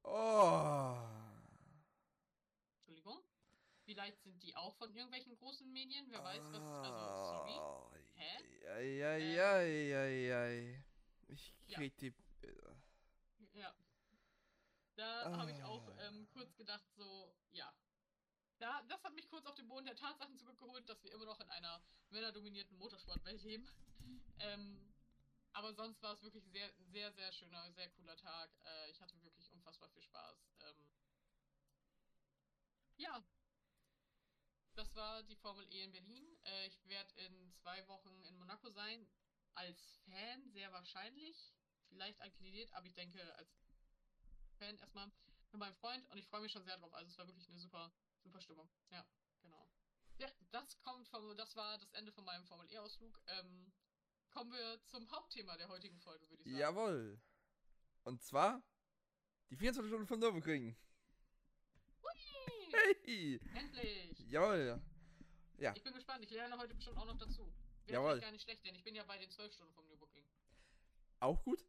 Oh. Entschuldigung, vielleicht sind die auch von irgendwelchen großen Medien, wer weiß was, also sorry. Oh, Hä? Ei, ei, ei, ei, ei. Ich Ja. krieg die. Ja. Da habe ich auch Ah. ähm, kurz gedacht, so, ja. Da, das hat mich kurz auf den Boden der Tatsachen zurückgeholt, dass wir immer noch in einer männerdominierten Motorsportwelt leben. Ähm, aber sonst war es wirklich sehr, sehr, sehr schöner, sehr cooler Tag. Äh, ich hatte wirklich unfassbar viel Spaß. Ähm, ja. Das war die Formel E in Berlin. Äh, ich werde in zwei Wochen in Monaco sein. Als Fan sehr wahrscheinlich. Vielleicht akkreditiert, aber ich denke als Fan erstmal mit meinem Freund und ich freue mich schon sehr drauf. Also es war wirklich eine super, super Stimmung. Ja, genau. Ja, das kommt vom, das war das Ende von meinem Formel E-Ausflug. Ähm, kommen wir zum Hauptthema der heutigen Folge, würde ich sagen. Jawohl. Und zwar die 24 Stunden von Nürburgring. Hey. endlich! Jawohl. Ja. Ich bin gespannt, ich lerne heute bestimmt auch noch dazu. Wäre Jawohl. gar nicht schlecht, denn ich bin ja bei den 12 Stunden vom Nürburgring. Auch gut.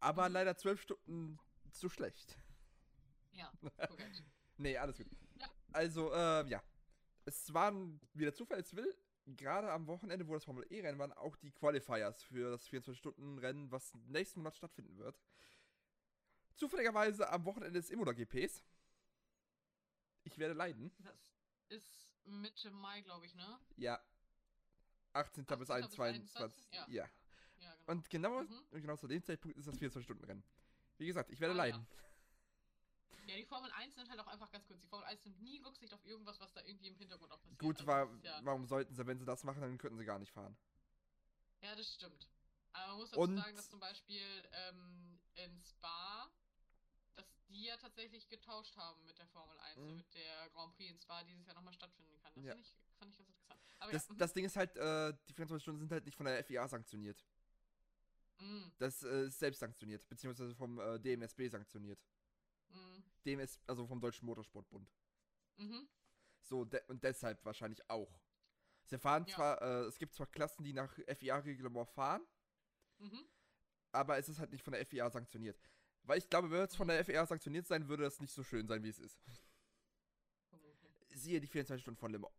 Aber Mhm. leider zwölf Stunden zu schlecht. Ja, korrekt. Nee, alles gut. Ja. Also, äh, ja. Es waren wieder Zufall, es will. gerade am Wochenende, wo das Formel E-Rennen waren, auch die Qualifiers für das 24-Stunden-Rennen, was nächsten Monat stattfinden wird. Zufälligerweise am Wochenende des Imola GPs. Ich werde leiden. Das ist Mitte Mai, glaube ich, ne? Ja. 18. bis 18. bis 21. 21, Ja. ja. Ja, genau. Und genau, Mhm. genau zu dem Zeitpunkt ist das 24-Stunden-Rennen. Wie gesagt, ich werde Ah, ja. leiden. Ja, die Formel 1 nimmt halt auch einfach ganz kurz. Die Formel 1 nimmt nie Rücksicht auf irgendwas, was da irgendwie im Hintergrund auch passiert. Gut, Also, wa das ist ja, warum sollten sie, wenn sie das machen, dann könnten sie gar nicht fahren. ja, das stimmt. Aber man muss dazu Und- sagen, dass zum Beispiel ähm, in Spa, die ja tatsächlich getauscht haben mit der Formel 1, Mhm. damit der Grand Prix in Spa dieses Jahr nochmal stattfinden kann. Das Ja. fand, ich, fand ich ganz interessant. Aber Das, ja, mhm. das Ding ist halt, äh, die 24 Stunden sind halt nicht von der FIA sanktioniert. mhm, Das äh, ist selbst sanktioniert, beziehungsweise vom äh, DMSB sanktioniert. mhm, DMS, also vom Deutschen Motorsportbund. mhm, So, de und deshalb wahrscheinlich auch. Sie fahren Ja. zwar, äh, es gibt zwar Klassen, die nach FIA-Reglement fahren, mhm. aber es ist halt nicht von der FIA sanktioniert. Weil ich glaube, wenn es von der FIA sanktioniert sein würde, das nicht so schön sein, wie es ist. Siehe die 24 Stunden von Mans.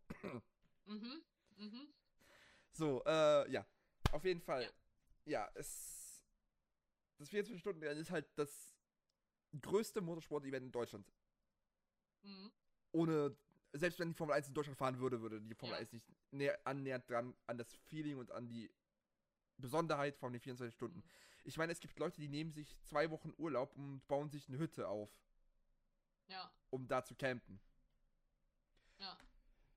Mhm, mhm. So, äh, ja. Auf jeden Fall. Ja. Ja, es. Das 24-Stunden-Rennen ist halt das größte Motorsport-Event in Deutschland. Mhm. Ohne. Selbst wenn die Formel 1 in Deutschland fahren würde, würde die Formel Ja. 1 nicht näher, annähernd dran an das Feeling und an die Besonderheit von den 24 Stunden. Ich meine, es gibt Leute, die nehmen sich zwei Wochen Urlaub und bauen sich eine Hütte auf, Ja, um da zu campen. ja.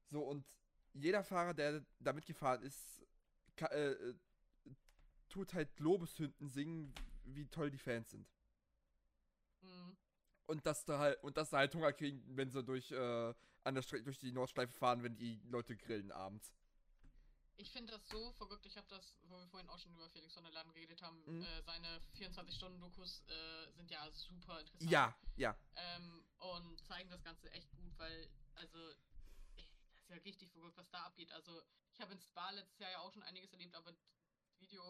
So, und jeder Fahrer, der da mitgefahren ist, ka- äh, äh, tut halt Lobeshünden singen, wie toll die Fans sind. Mhm. Und dass da halt, und dass da halt Hunger kriegen, wenn sie durch, äh, an der Strecke durch die Nordschleife fahren, wenn die Leute grillen abends. Ich finde das so verrückt. Ich habe das, wo wir vorhin auch schon über Felix von der Laden geredet haben, Mhm. äh, seine 24-Stunden-Dokus äh, sind ja super interessant. Ja, ja. Ähm, und zeigen das Ganze echt gut, weil, also, das ist ja richtig verrückt, was da abgeht. Also, ich habe in Spa letztes Jahr ja auch schon einiges erlebt, aber das Video,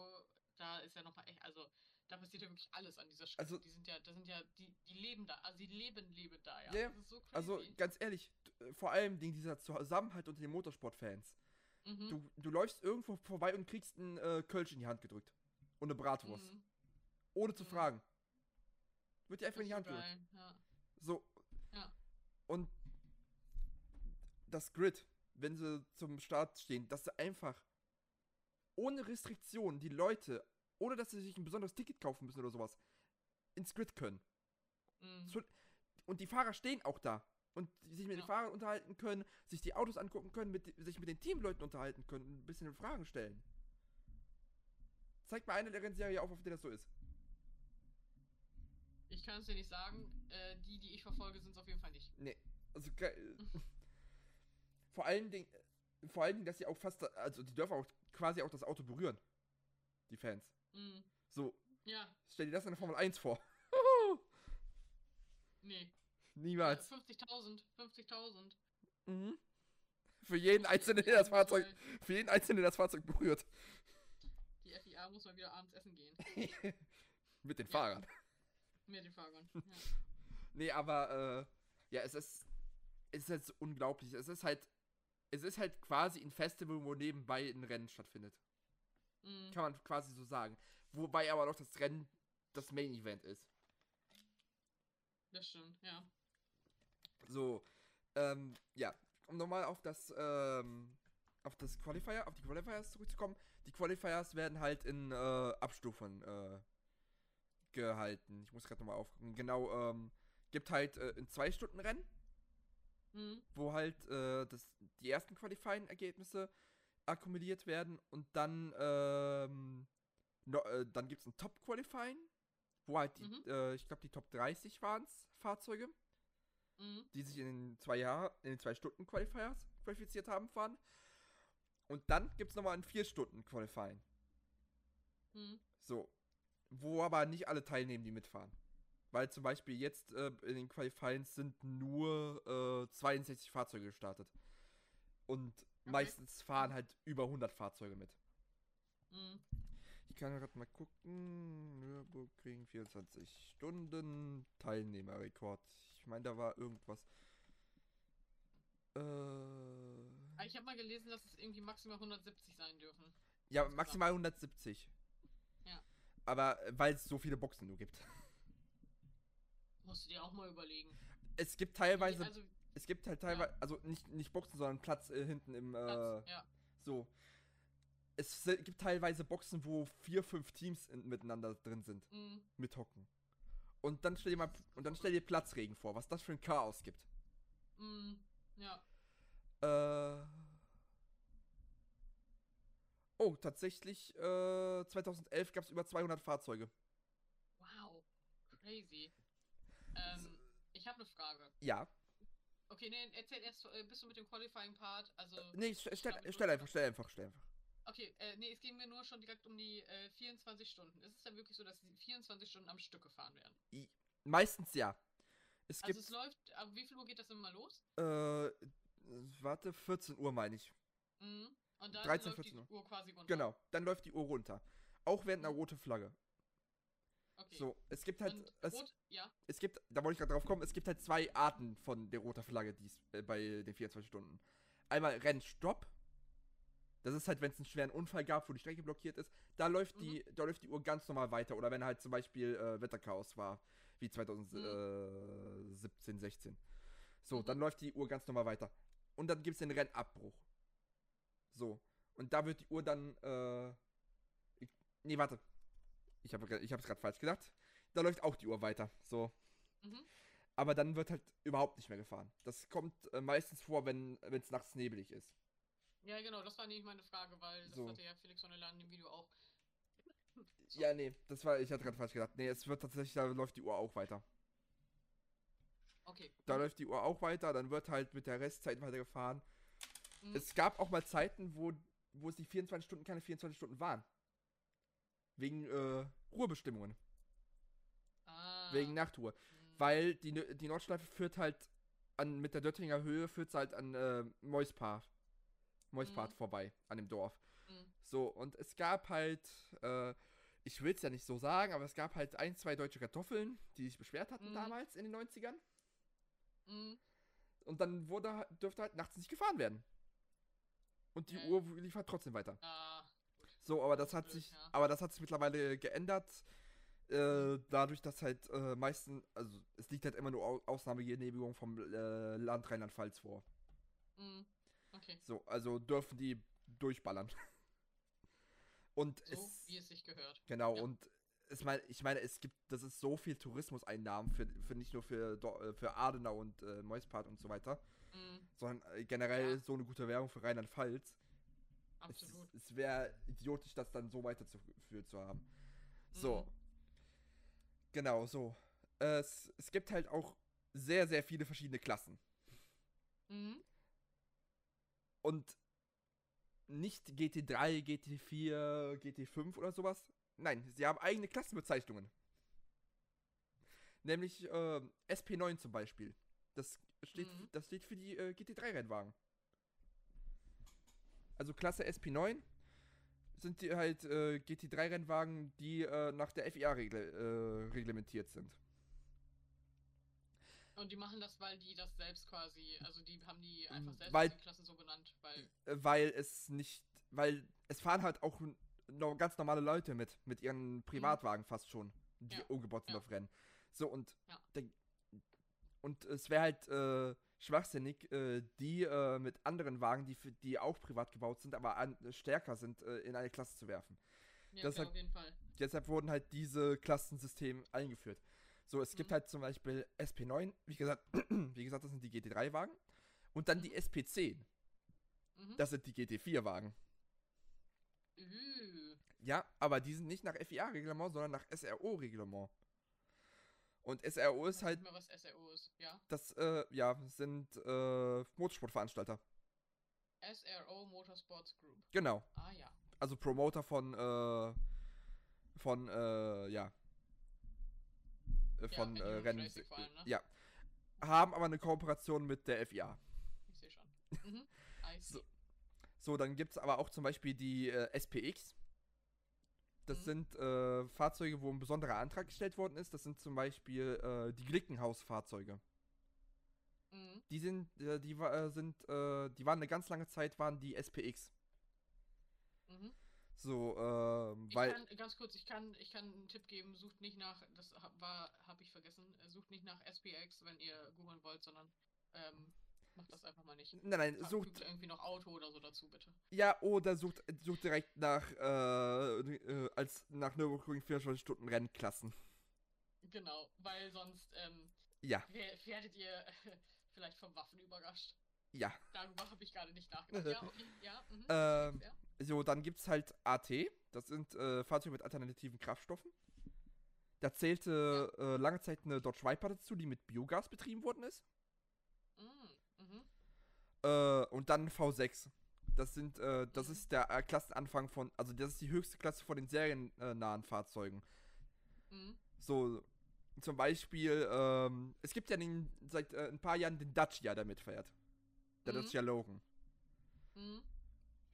da ist ja nochmal echt, also, da passiert ja wirklich alles an dieser Strecke. Also- die sind ja, da sind ja, die, die leben da, also die leben, leben da, ja. Ja. Das so. Also ganz ehrlich, äh, vor allem dieser Zusammenhalt unter den Motorsportfans. Mhm. Du, du läufst irgendwo vorbei und kriegst einen äh, Kölsch in die Hand gedrückt. Und eine Bratwurst. Mhm. Ohne zu Mhm. fragen. Wird dir einfach in die Hand gedrückt. ja. So. Ja. Und das Grid, wenn sie zum Start stehen, dass sie einfach ohne Restriktionen die Leute, ohne dass sie sich ein besonderes Ticket kaufen müssen oder sowas, ins Grid können. Mhm. Und die Fahrer stehen auch da. Und sich mit den Ja. Fahrern unterhalten können, sich die Autos angucken können, mit, sich mit den Teamleuten unterhalten können, ein bisschen Fragen stellen. Zeig mal eine der Rennserie auf, auf der das so ist. Ich kann es dir nicht sagen. Äh, die, die ich verfolge, sind es auf jeden Fall nicht. Nee. Also vor allen Dingen, vor allen Dingen, dass sie auch fast, also die dürfen auch quasi auch das Auto berühren. Die Fans. Mhm. So, Ja, stell dir das in der Formel 1 vor. nee. Niemals. 50.000, 50.000. Mhm. Für jeden einzelnen, der das Fahrzeug, für jeden einzelnen, der das Fahrzeug berührt. Die FIA muss mal wieder abends essen gehen. Mit den Ja. Fahrern. Mit den Fahrern. Ja. Nee, aber, äh, ja, es ist, es ist halt so unglaublich. Es ist halt, es ist halt quasi ein Festival, wo nebenbei ein Rennen stattfindet. Mhm. Kann man quasi so sagen. Wobei aber noch das Rennen das Main Event ist. Das stimmt, ja. So, ähm, ja, um nochmal auf das, ähm, auf das Qualifier, auf die Qualifiers zurückzukommen. Die Qualifiers werden halt in äh, Abstufungen äh, gehalten. Ich muss gerade nochmal aufgucken. Genau, ähm, gibt halt äh, ein zwei Stunden Rennen, Mhm. wo halt äh, das, die ersten Qualifying-Ergebnisse akkumuliert werden und dann, ähm, no, äh, dann gibt es ein Top-Qualifying, wo halt die, Mhm. äh, ich glaube, die Top 30 waren es, Fahrzeuge Mhm. die sich in den zwei Jahr, in den zwei Stunden Qualifiers qualifiziert haben, fahren. Und dann gibt es nochmal ein vier Stunden Qualifying. Mhm. So. Wo aber nicht alle teilnehmen, die mitfahren. Weil zum Beispiel jetzt äh, in den Qualifyings sind nur äh, 62 Fahrzeuge gestartet. Und meistens fahren halt über 100 Fahrzeuge mit. Mhm. Ich kann gerade mal gucken. Nürburgring 24 Stunden. Teilnehmerrekord. Ich meine, da war irgendwas. Äh. Ich habe mal gelesen, dass es irgendwie maximal 170 sein dürfen. Ja, maximal 170. Ja. Aber äh, weil es so viele Boxen nur gibt. Musst du dir auch mal überlegen. Es gibt teilweise, also, es gibt halt teilweise, also nicht, nicht Boxen, sondern Platz äh, hinten im, äh, Platz, ja. so. Es gibt teilweise Boxen, wo vier, fünf Teams in, miteinander drin sind, Mhm. mit Hocken. Und dann stell dir mal, und dann stell dir Platzregen vor, was das für ein Chaos gibt. Mhm. Ja. Äh. Oh, tatsächlich, äh, 2011 gab es über 200 Fahrzeuge. Wow. Crazy. Ähm, ich habe eine Frage. Ja. Okay, nee, erzähl erst, äh, bist du mit dem Qualifying-Part? Also. Nee, st stell, stell du- einfach, stell einfach, stell einfach. Okay, äh, nee, es ging mir nur schon direkt um die äh, 24 Stunden. Ist es dann wirklich so, dass die 24 Stunden am Stück gefahren werden? Meistens ja. Es Also gibt, es läuft, ab wie viel Uhr geht das immer los? äh, warte, 14 Uhr meine ich. Mhm. Und dann 13, läuft 14 die Uhr. Uhr quasi runter. Genau, dann läuft die Uhr runter. Auch während einer roten Flagge. Okay. So, es gibt halt, Und es, rot, ja. es gibt, da wollte ich gerade drauf kommen, es gibt halt zwei Arten von der roten Flagge die's, äh, bei den 24 Stunden. Einmal Rennstopp. Das ist halt, wenn es einen schweren Unfall gab, wo die Strecke blockiert ist, da läuft Mhm. die, da läuft die Uhr ganz normal weiter. Oder wenn halt zum Beispiel äh, Wetterchaos war, wie 2017, 16. So, Mhm. dann läuft die Uhr ganz normal weiter. Und dann gibt es den Rennabbruch. So. Und da wird die Uhr dann, äh. Ich, nee, warte. Ich habe ich es gerade falsch gedacht. Da läuft auch die Uhr weiter. So. Mhm. Aber dann wird halt überhaupt nicht mehr gefahren. Das kommt äh, meistens vor, wenn es nachts nebelig ist. Ja, genau, das war nämlich meine Frage, weil das So. hatte ja Felix von der Laden im Video auch. So. Ja, nee, das war, ich hatte gerade falsch gedacht. Nee, es wird tatsächlich, da läuft die Uhr auch weiter. Okay. Da läuft die Uhr auch weiter, dann wird halt mit der Restzeit weitergefahren. Mhm. Es gab auch mal Zeiten, wo, wo es die 24 Stunden keine 24 Stunden waren. Wegen äh, Ruhebestimmungen, ah. wegen Nachtruhe. Mhm. Weil die, die Nordschleife führt halt an, mit der Döttinger Höhe führt halt an äh, Moispath. Moispath Mhm. vorbei, an dem Dorf. Mhm. So, und es gab halt, äh, ich will es ja nicht so sagen, aber es gab halt ein, zwei deutsche Kartoffeln, die sich beschwert hatten Mhm. damals in den 90ern. Mhm. Und dann wurde, dürfte halt nachts nicht gefahren werden. Und die Ja. Uhr lief halt trotzdem weiter. Ah. So, aber das ist hat blöd, sich, ja. aber das hat sich mittlerweile geändert. Äh, dadurch, dass halt äh, meisten, also es liegt halt immer nur Au Ausnahmegenehmigung vom äh, Land Rheinland-Pfalz vor. Mhm. Okay. So, also dürfen die durchballern. Und So es, wie es sich gehört. genau, ja. und es mein, ich meine, es gibt, das ist so viel Tourismuseinnahmen für, für nicht nur für, äh, für Adenau und äh, Moispart und so weiter, Mhm. sondern äh, generell Ja. so eine gute Werbung für Rheinland-Pfalz. Es, Absolut. es wäre idiotisch, das dann so weiterzuführen zu haben. So. Mhm. Genau, so. Es, es gibt halt auch sehr, sehr viele verschiedene Klassen. Mhm. Und nicht GT3, GT4, GT5 oder sowas. Nein, sie haben eigene Klassenbezeichnungen. Nämlich äh, SP9 zum Beispiel. Das steht, Mhm. das steht für die äh, GT3-Rennwagen. Also Klasse SP9 sind die halt äh, GT3-Rennwagen, die äh, nach der FIA regle äh, reglementiert sind. Und die machen das, weil die das selbst quasi, also die haben die einfach Mhm, selbst weil- die Klassen so benannt, weil. Äh, weil es nicht, weil es fahren halt auch ganz normale Leute mit, mit ihren Privatwagen fast schon, die Ja, sind ja. auf Rennen. So und Ja. der, und es wäre halt äh, schwachsinnig, äh, die äh, mit anderen Wagen, die für die auch privat gebaut sind, aber an, stärker sind, äh, in eine Klasse zu werfen. Ja, hat- auf jeden Fall. Deshalb wurden halt diese Klassensysteme eingeführt. So, es gibt Mhm. halt zum Beispiel SP9, wie gesagt, wie gesagt, das sind die GT3-Wagen. Und dann die SP10, Mhm. das sind die GT4-Wagen. Üh. Ja, aber die sind nicht nach FIA-Reglement, sondern nach SRO-Reglement. Und SRO ist halt, mehr, was SRO ist. Ja. das, äh, ja, sind äh, Motorsportveranstalter. SRO Motorsports Group. Genau. Ah ja. Also Promoter von, äh, von, äh, ja. Äh, Von Ja, äh, Rennen. Racing vor allem, ne? Ja. Haben aber eine Kooperation mit der FIA. Ich sehe schon. Mhm. So. So, dann gibt es aber auch zum Beispiel die äh, SPX. Das Mhm. sind äh, Fahrzeuge, wo ein besonderer Antrag gestellt worden ist. Das sind zum Beispiel äh, die Glickenhaus-Fahrzeuge. Mhm. Die sind, äh, die sind, die waren eine ganz lange Zeit, waren die SPX. Mhm. So, ähm, Ich weil, kann, ganz kurz, ich kann, ich kann einen Tipp geben, sucht nicht nach, das war, habe ich vergessen, äh, sucht nicht nach SPX, wenn ihr googeln wollt, sondern ähm, macht das einfach mal nicht. nein, nein, Fügt sucht, irgendwie noch Auto oder so dazu, bitte. ja, oder sucht, sucht direkt nach, äh, äh, als nach Nürburgring 24 Stunden Rennklassen. Genau, weil sonst ähm, Ja, wer- werdet ihr vielleicht vom Waffen überrascht. ja. Darüber habe ich gerade nicht nachgedacht. Ja, okay, ja. Mhm. Ähm, ja. So, dann gibt's halt AT. Das sind äh, Fahrzeuge mit alternativen Kraftstoffen. Da zählte äh, lange Zeit eine Dodge Viper dazu, die mit Biogas betrieben worden ist. Mhm. Mhm. Äh, und dann V6. Das sind, äh, das Mhm. ist der äh, Klassenanfang von, also das ist die höchste Klasse von den seriennahen Fahrzeugen. Mhm. So, zum Beispiel, ähm, es gibt ja den, seit äh, ein paar Jahren den Dacia, der mitfährt. Der Mhm. Dacia Logan. Mhm.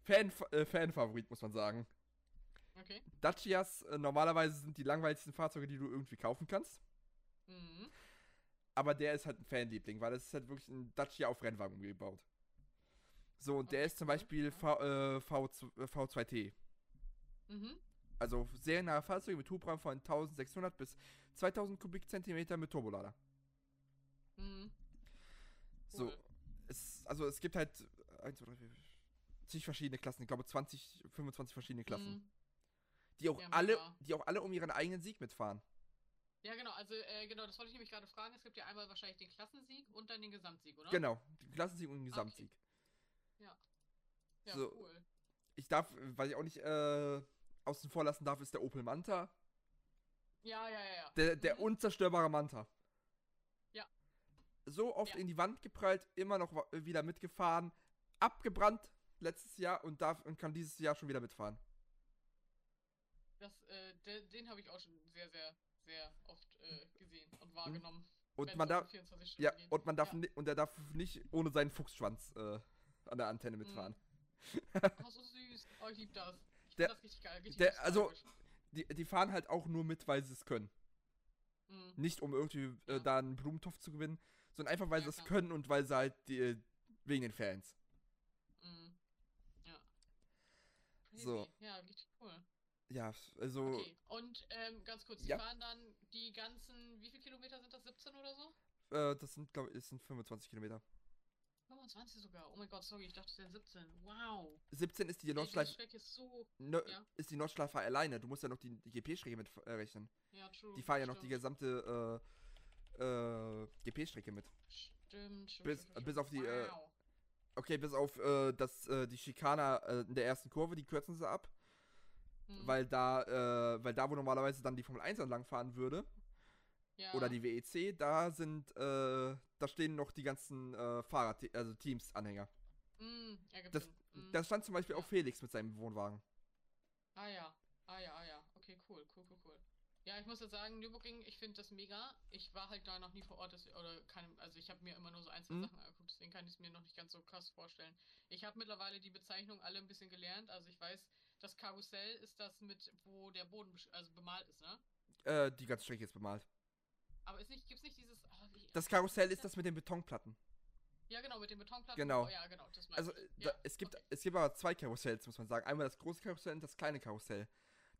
Fan, äh, Fanfavorit, muss man sagen. Okay. Dacias äh, normalerweise sind die langweiligsten Fahrzeuge, die du irgendwie kaufen kannst. Mhm. Aber der ist halt ein Fanliebling, weil das ist halt wirklich ein Dacia auf Rennwagen umgebaut. So, und der Okay, ist zum Beispiel v, äh, V2, äh, V2T. Mhm. Also seriennahe Fahrzeuge mit Hubraum von 1600 bis 2000 Kubikzentimeter mit Turbolader. Mhm. So, Cool. es, also es gibt halt 1, 2, 3, 4, zig verschiedene Klassen. Ich glaube 20, 25 verschiedene Klassen. Mhm. Die auch Ja, alle, die auch alle um ihren eigenen Sieg mitfahren. Ja, genau, also äh, genau, das wollte ich nämlich gerade fragen. Es gibt ja einmal wahrscheinlich den Klassensieg und dann den Gesamtsieg, oder? Genau, den Klassensieg und den Gesamtsieg. Ja, so. cool. Ich darf, weil ich auch nicht äh, außen vor lassen darf, ist der Opel Manta. Ja, ja, ja, ja. Der, der Mhm. unzerstörbare Manta. Ja. So oft Ja. in die Wand geprallt, immer noch wieder mitgefahren, abgebrannt letztes Jahr und darf und kann dieses Jahr schon wieder mitfahren. Das, äh, de, den habe ich auch schon sehr, sehr, sehr oft äh, gesehen und wahrgenommen. Mhm. Und wenn's man um darf, 24 Stunden ja, geht. und man darf, Ja. und er darf nicht ohne seinen Fuchsschwanz äh, an der Antenne mitfahren. Oh, so süß. Oh, ich liebe das. Ich Der- das richtig geil. Richtig der- also-. Die, die fahren halt auch nur mit, weil sie es können. Mhm. Nicht um irgendwie äh, Ja. da einen Blumentopf zu gewinnen, sondern einfach, weil Ja, sie es können und weil sie halt die, wegen den Fans. Mhm. Ja. Crazy. So. Ja, richtig cool. Ja, also Okay, und ähm, ganz kurz, die Ja. fahren dann die ganzen, wie viele Kilometer sind das? 17 oder so? äh, das sind, glaube ich, sind 25 Kilometer. 25 sogar. Oh mein Gott, sorry, ich dachte, es wären 17. Wow. 17 ist die Ey, die Nordschleife, Strecke ist so. ne, ja. ist die Nordschleife alleine. Du musst ja noch die, die GP-Strecke mit äh, rechnen. Ja, true. Die fahren ja noch die stimmt. gesamte äh, äh, GP-Strecke mit. Stimmt, stimmt. bis- stimmt, stimmt. bis auf die, äh, Wow. Okay, bis auf äh, das, äh, die Schikana äh, in der ersten Kurve, die kürzen sie ab. Hm, Weil da, äh, weil da, wo normalerweise dann die Formel 1 entlang fahren würde, ja. oder die WEC, da sind, äh, da stehen noch die ganzen äh, Fahrer, also Teams-Anhänger. Hm, ergibt Das. Hm. da stand zum Beispiel auch Ja. Felix mit seinem Wohnwagen. Ah ja, ah ja, ah ja. Okay, cool, cool, cool, cool. Ja, ich muss jetzt sagen, Nürburgring, ich finde das mega. Ich war halt da noch nie vor Ort, das, oder kann, also ich habe mir immer nur so einzelne Mhm. Sachen angeguckt, deswegen kann ich es mir noch nicht ganz so krass vorstellen. Ich habe mittlerweile die Bezeichnung alle ein bisschen gelernt, also ich weiß, das Karussell ist das mit, wo der Boden also bemalt ist, ne? Äh, die ganze Strecke ist bemalt. Aber ist nicht, gibt's nicht dieses. Oh, wie, Das Karussell ist das mit den Betonplatten. Ja, genau, mit den Betonplatten. Genau. Oh, ja, genau, das meine Also, ich. da, Ja, es, gibt, okay. es gibt aber zwei Karussells, muss man sagen. Einmal das große Karussell und das kleine Karussell.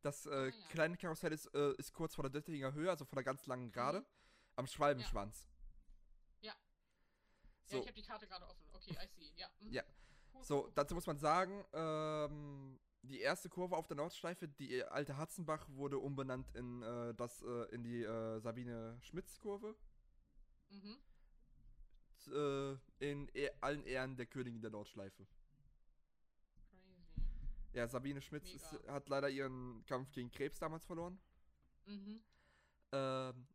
Das äh, Ah, ja. kleine Karussell ist, äh, ist kurz vor der Döttinger Höhe, also vor der ganz langen Gerade, Mhm. am Schwalbenschwanz. Ja. So, Ja, ich habe die Karte gerade offen. Okay, I see. Ja. mhm. Ja. So dazu muss man sagen, ähm, die erste Kurve auf der Nordschleife, die alte Hatzenbach, wurde umbenannt in, äh, das, äh, in die äh, Sabine Schmitz-Kurve. Mhm. Äh, in e allen Ehren der Königin der Nordschleife. Ja, Sabine Schmitz ist, hat leider ihren Kampf gegen Krebs damals verloren. Mhm. Ähm,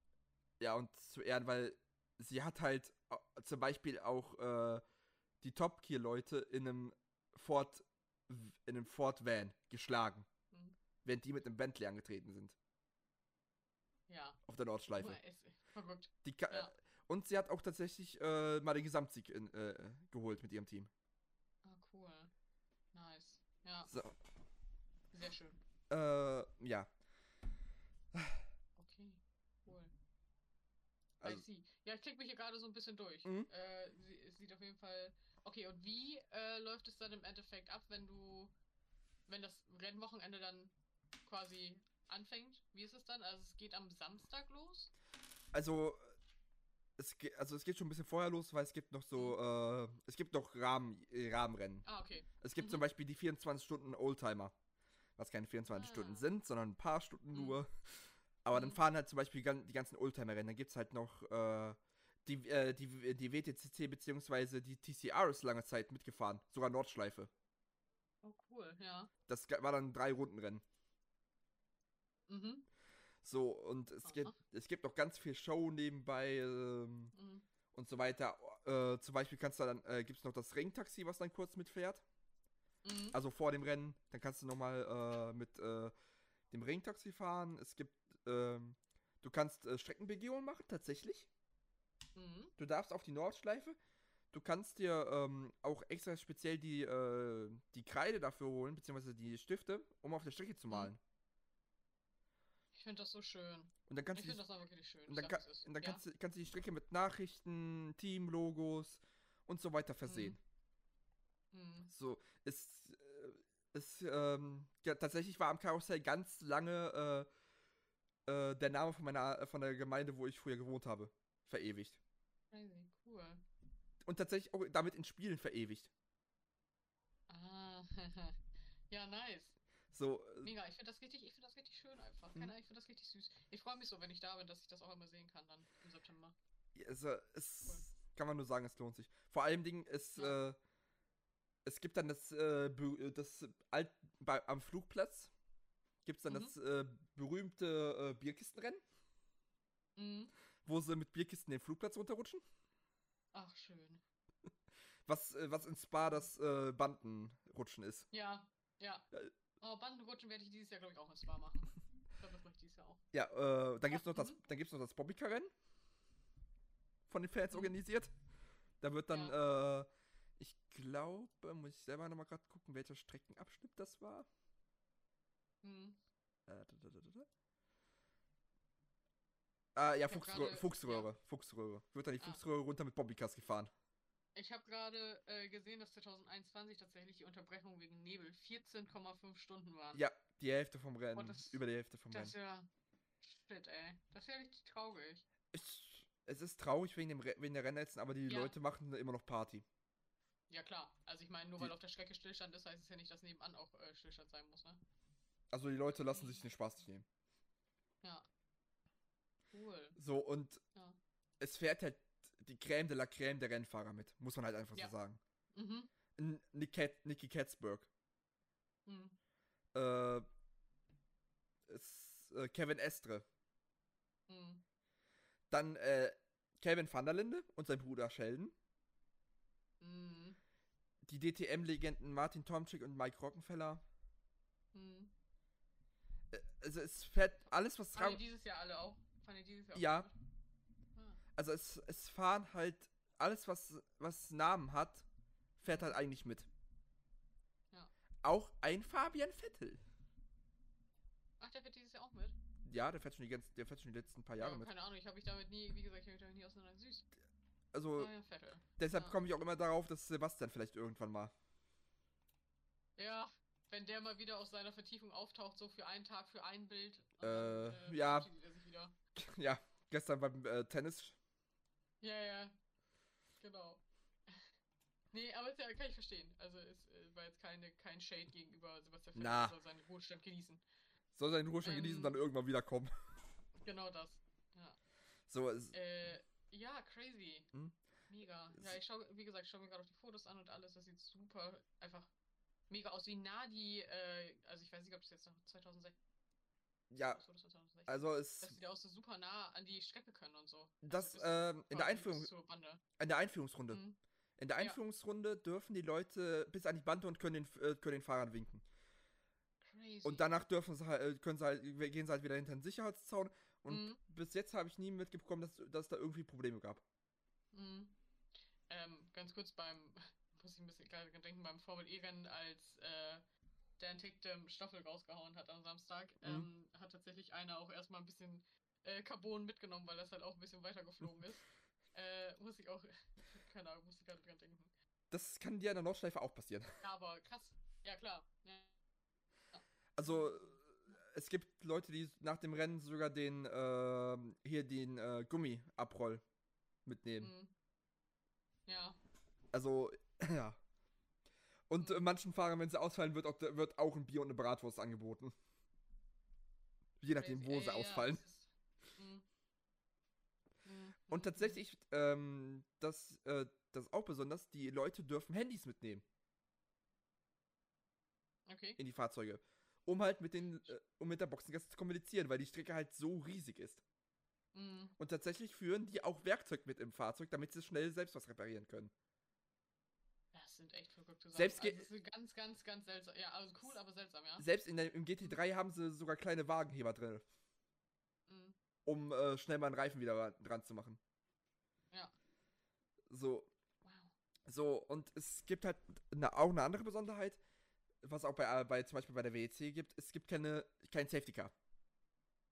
ja, und zu Ehren, weil sie hat halt äh, zum Beispiel auch äh, die Top-Gear-Leute in einem Ford, in einem Ford Van geschlagen, Mhm. während die mit einem Bentley angetreten sind Ja. auf der Nordschleife. Ist verrückt. Ja. Und sie hat auch tatsächlich äh, mal den Gesamtsieg in, äh, geholt mit ihrem Team. Ja, So, sehr schön. äh, ja. Okay, cool. Also- I see. Ja, ich klicke mich hier gerade so ein bisschen durch. Mhm. Äh, sie, es sieht auf jeden Fall. Okay, und wie äh, läuft es dann im Endeffekt ab, wenn du, wenn das Rennwochenende dann quasi anfängt? Wie ist es dann? Also es geht am Samstag los? Also es, ge- also es geht schon ein bisschen vorher los, weil es gibt noch so, äh, es gibt noch Rahmen, äh, Rahmenrennen. Ah, okay. Es gibt Mhm. zum Beispiel die 24 Stunden Oldtimer, was keine 24 Ah. Stunden sind, sondern ein paar Stunden Mhm. nur. Aber dann Mhm. fahren halt zum Beispiel die ganzen Oldtimer-Rennen. Dann gibt es halt noch äh, die, äh, die, die WTCC bzw. die TCR ist lange Zeit mitgefahren, sogar Nordschleife. Oh, cool, ja. Das war dann drei Rundenrennen. Mhm. So, und es gibt, es gibt noch ganz viel Show nebenbei ähm, Mhm. und so weiter. Äh, zum Beispiel kannst du dann, äh, gibt es noch das Ringtaxi, was dann kurz mitfährt. Mhm. Also vor dem Rennen. Dann kannst du nochmal äh, mit äh, dem Ringtaxi fahren. Es gibt, ähm, du kannst äh, Streckenbegehungen machen, tatsächlich. Mhm. Du darfst auf die Nordschleife. Du kannst dir ähm, auch extra speziell die, äh, die Kreide dafür holen, beziehungsweise die Stifte, um auf der Strecke zu Mhm. malen. Ich finde das so schön. Und dann kannst Ich finde das aber wirklich schön. und dann, sag, ist. und dann ja? kannst, du, kannst du die Strecke mit Nachrichten, Teamlogos und so weiter versehen. Mhm. So, es, äh, es, ähm, ja, tatsächlich war am Karussell ganz lange äh, äh, der Name von meiner, äh, von der Gemeinde, wo ich früher gewohnt habe, verewigt. Crazy, cool. Und tatsächlich auch damit in Spielen verewigt. Ah, ja, nice. So, äh, Mega, ich finde das richtig, ich finde das richtig schön einfach. Keine Ahnung, ich finde das richtig süß. Ich freue mich so, wenn ich da bin, dass ich das auch immer sehen kann dann im September. es, äh, es kann man nur sagen, es lohnt sich. Vor allem Dingen, es, Ja. äh, es gibt dann das, äh, das Alt, bei, am Flugplatz gibt es dann Mhm. das äh, berühmte äh, Bierkistenrennen, Mhm. wo sie mit Bierkisten den Flugplatz runterrutschen. Ach, schön. Was, äh, was in Spa das Bandenrutschen ist. Ja, ja. Oh, Bandenrutschen werde ich dieses Jahr, glaube ich, auch in Spa machen. Ich glaube, das mache ich dieses Jahr auch. Ja, äh, dann gibt's Ja, noch das, mhm. dann gibt's noch das Bobbycar-Rennen. Von den Fans Mhm. organisiert. Da wird dann, äh, ich glaube, muss ich selber nochmal gerade gucken, welcher Streckenabschnitt das war. Mhm. Äh, da, da, da. Ah, ja, Fuchsröhre, Fuchsröhre, Fuchsröhre. Wird dann die Ah. Fuchsröhre runter mit Bobbycars gefahren. Ich habe gerade äh, gesehen, dass 2021 tatsächlich die Unterbrechung wegen Nebel 14,5 Stunden waren. Ja, die Hälfte vom Rennen. Oh, das- über die Hälfte vom Das Rennen. ist ja. Shit, ey. Das ist ja richtig traurig. Ich, es ist traurig wegen, dem, Re- wegen der Rennnetzen, aber die Ja. Leute machen immer noch Party. Ja, klar. Also, ich meine, nur Die- weil auf der Strecke Stillstand ist, heißt es ja nicht, dass nebenan auch äh, Stillstand sein muss, ne? Also die Leute lassen sich den Spaß nicht nehmen. Ja. Cool. So, und Ja. es fährt halt die Crème de la Crème der Rennfahrer mit, muss man halt einfach Ja. so sagen. Mhm. Nick Nicky Katzberg, Mhm. äh, es, äh, Kevin Estre, Mhm. dann äh, Kevin van der Linde und sein Bruder Sheldon, Mhm. die DTM-Legenden Martin Tomczyk und Mike Rockenfeller. Mhm. Äh, also es fährt alles, was dran... die dieses Jahr alle auch? Fahren die dieses Jahr Ja. auch mit? Ah. Also es, es fahren halt alles, was, was Namen hat, fährt halt eigentlich mit. Ja. Auch ein Fabian Vettel. Ach, der fährt dieses Jahr auch mit? Ja, der fährt schon die, ganzen, der fährt schon die letzten paar Jahre ja, mit. Keine Ahnung, ich habe mich damit nie, wie gesagt, ich habe mich damit nie auseinandergesetzt. Süß. Also ja, deshalb ja. komme ich auch immer darauf, dass Sebastian vielleicht irgendwann mal. Ja, wenn der mal wieder aus seiner Vertiefung auftaucht, so für einen Tag, für ein Bild. Äh, dann, ja. sich wieder. ja, gestern beim äh, Tennis. Ja, ja. Genau. Nee, aber ja, kann ich verstehen. Also es äh, war jetzt keine, kein Shade gegenüber Sebastian Vettel, Na. er soll seinen Ruhestand genießen. Soll seinen Ruhestand genießen, Ähm. dann irgendwann wiederkommen. Genau das. Ja. So, es, Äh, ja, crazy. Hm? Mega. Ja, ich schaue, wie gesagt, ich schaue mir gerade auf die Fotos an und alles. Das sieht super einfach mega aus, wie nah die, äh, also ich weiß nicht, ob das jetzt noch 2016 ja, ist oder 2016. also es, dass die da auch so super nah an die Strecke können und so. das, Also ähm, in der Einführung, in der Einführungsrunde. Mhm. In der Ja. Einführungsrunde dürfen die Leute bis an die Bande und können den, äh, können den Fahrern winken. Crazy. Und danach dürfen sie halt, äh, können sie halt, gehen sie halt wieder hinter den Sicherheitszaun. Und Mhm. bis jetzt habe ich nie mitbekommen, dass, dass da irgendwie Probleme gab. Mhm. Ähm, ganz kurz beim, muss ich ein bisschen gerade denken, beim Formel E-Rennen, als äh, Dan Tick dem Stoffel rausgehauen hat am Samstag, Mhm. ähm, hat tatsächlich einer auch erstmal ein bisschen äh, Carbon mitgenommen, weil das halt auch ein bisschen weiter geflogen ist. Äh, muss ich auch, keine Ahnung, muss ich gerade dran denken. Das kann dir an der Nordschleife auch passieren. Ja, aber krass. Ja, klar. Ja. Also, äh, es gibt Leute, die nach dem Rennen sogar den, ähm, hier den äh, Gummi-Abroll mitnehmen. Mhm. Ja. Also, ja. Und äh, manchen Fahrern, wenn sie ausfallen, wird auch, wird auch ein Bier und eine Bratwurst angeboten. Je nachdem, wo Ja, sie ja, ja, ausfallen. ist- Mhm. Mhm, Und mhm, tatsächlich, ähm, das, äh, das ist auch besonders, die Leute dürfen Handys mitnehmen. Okay. in die Fahrzeuge. Um halt mit den, äh, um mit der Boxengasse zu kommunizieren, weil die Strecke halt so riesig ist. Mhm. Und tatsächlich führen die auch Werkzeug mit im Fahrzeug, damit sie schnell selbst was reparieren können. Das sind echt verrückte Sachen. Selbst also, das ist ganz, ganz, ganz seltsam. Ja, also cool, aber seltsam, ja. Selbst in der, im GT3 haben sie sogar kleine Wagenheber drin, Mhm. um äh, schnell mal einen Reifen wieder ra- dran zu machen. Ja. So, Wow. so, und es gibt halt eine, auch eine andere Besonderheit, was auch bei, äh, bei zum Beispiel bei der WEC gibt, es gibt keine, kein Safety Car.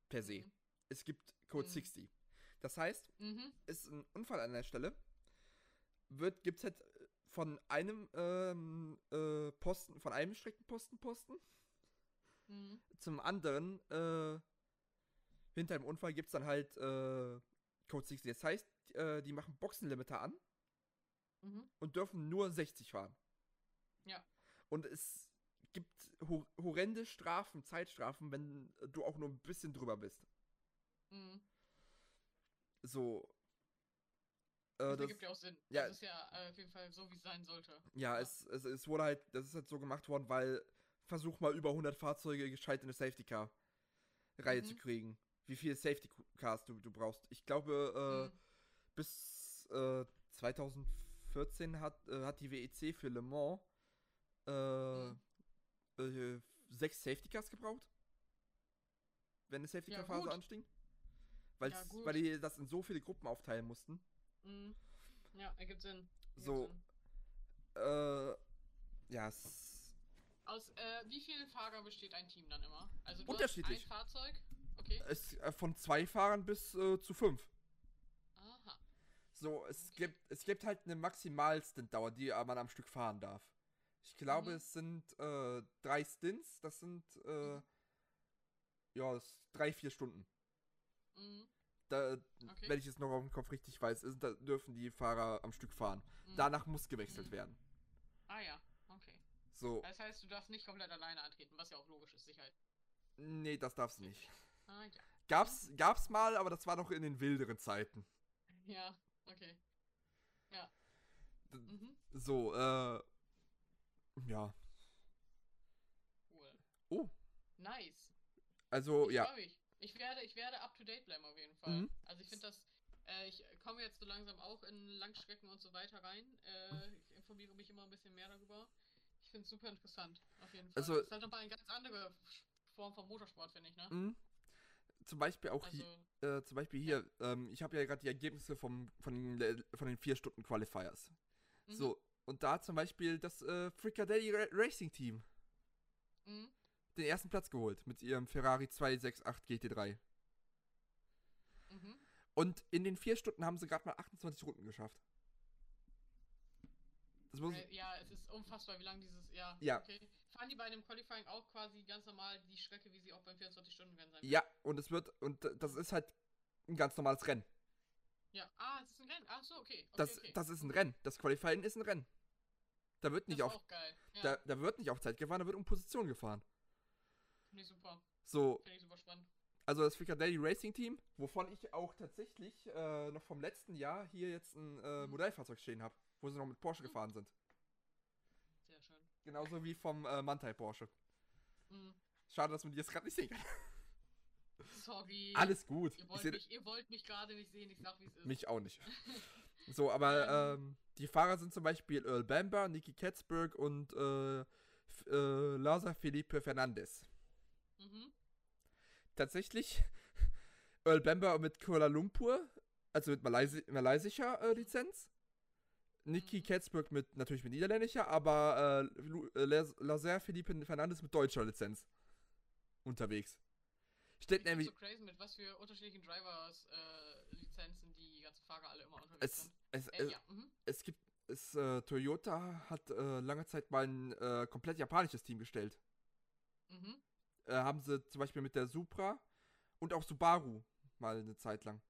Per se. Mhm. Es gibt Code Mhm. 60. Das heißt, Mhm. ist ein Unfall an der Stelle, wird, gibt's halt von einem ähm, äh, Posten, von einem Streckenposten Posten Mhm. zum anderen, äh, hinter dem Unfall gibt es dann halt äh, Code 60. Das heißt, äh, die machen Boxenlimiter an Mhm. und dürfen nur 60 fahren. Ja. Und es gibt hor horrende Strafen, Zeitstrafen, wenn du auch nur ein bisschen drüber bist. Mhm. So. Äh, Das das, ergibt ja auch Sinn. ja. Das ist ja äh, auf jeden Fall so, wie es sein sollte. ja, es, es, es wurde halt, das ist halt so gemacht worden, weil versuch mal über 100 Fahrzeuge gescheit in eine Safety Car Reihe Mhm. zu kriegen. Wie viele Safety Cars du, du brauchst. Ich glaube, äh, Mhm. bis äh, 2014 hat, äh, hat die WEC für Le Mans äh, Mhm. sechs Safety Cars gebraucht. Wenn eine Safety Ja, Car Phase gut. anstieg. Ja, weil die das in so viele Gruppen aufteilen mussten. Mhm. Ja, ergibt Sinn. Ergibt So. Sinn. Äh, ja, es, Aus äh, wie vielen Fahrer besteht ein Team dann immer? Also Unterschiedlich. Ein Fahrzeug. Okay. es äh, von zwei Fahrern bis äh, zu fünf. Aha. So, es Okay. gibt es gibt halt eine Maximalstint-Dauer, die man am Stück fahren darf. Ich glaube, Mhm. es sind äh, drei Stints, das sind äh, Mhm. ja, das drei, vier Stunden. Mhm. Da, Okay. Wenn ich es noch auf dem Kopf richtig weiß, ist, da dürfen die Fahrer am Stück fahren. Mhm. Danach muss gewechselt Mhm. werden. Ah ja, okay. So, Das heißt, du darfst nicht komplett alleine antreten, was ja auch logisch ist, Sicherheit. nee, das darf's nicht. Ah ja. Gab's, gab's mal, aber das war noch in den wilderen Zeiten. Ja, okay. D- Mhm. So, äh, ja. Cool. Oh. Nice. Also, ich ja. mich. Ich werde, ich werde up to date bleiben auf jeden Fall. Mhm. Also ich finde das, äh, ich komme jetzt so langsam auch in Langstrecken und so weiter rein. Äh, ich informiere mich immer ein bisschen mehr darüber. Ich finde es super interessant, auf jeden Fall. Also- das ist halt nochmal eine ganz andere Form von Motorsport, finde ich, ne? Mhm. Zum Beispiel auch Also, hier, äh, zum Beispiel hier, ähm, ich habe ja gerade die Ergebnisse vom, von, den, von den vier Stunden Qualifiers. mhm, So, und da zum Beispiel das äh, Fricadelli Ra Racing Team mhm. Den ersten Platz geholt mit ihrem Ferrari 268 GT3. Mhm. Und in den vier Stunden haben sie gerade mal 28 Runden geschafft. Äh, ja, es ist unfassbar, wie lange dieses, ja, Ja. okay. Fahren die bei dem Qualifying auch quasi ganz normal die Strecke, wie sie auch beim 24-Stunden-Rennen sein ja, und es wird, und das ist halt ein ganz normales Rennen. Ja, ah, es ist ein Rennen. Ach so, okay. okay Das, okay. das ist ein Rennen. Das Qualifying ist ein Rennen. Da wird nicht auf. Ja, da, da wird nicht auf Zeit gefahren, da wird um Position gefahren. Finde ich super. So, Finde ich super spannend. also das Fricadelli Racing Team, wovon ich auch tatsächlich äh, noch vom letzten Jahr hier jetzt ein äh, Mhm. Modellfahrzeug stehen habe, wo sie noch mit Porsche Mhm. gefahren sind. Sehr schön. Genauso wie vom äh, Mantai Porsche. Mhm. Schade, dass man die jetzt gerade nicht sehen kann. Sorry. Alles gut. Ihr wollt, mich, ihr wollt mich gerade nicht sehen, ich sag wie es ist. mich auch nicht. So, aber ähm, die Fahrer sind zum Beispiel Earl Bamber, Nicky Katzberg und äh, äh, Laza Felipe Fernandez. Mhm. Tatsächlich Earl Bamber mit Kuala Lumpur, also mit Malaysi malaysischer äh, Lizenz. Nicky Mhm. Katzberg mit natürlich mit niederländischer, aber äh, äh, Laz- Lazer Felipe Fernandez mit deutscher Lizenz unterwegs. Steht nämlich, so crazy mit was für unterschiedlichen Drivers äh, die ganzen Fahrer alle immer unterwegs es, sind. es, Äh, es, ja, mhm. es gibt, es, äh, Toyota hat äh, lange Zeit mal ein äh, komplett japanisches Team gestellt. Mhm. Äh, haben sie zum Beispiel mit der Supra und auch Subaru mal eine Zeit lang.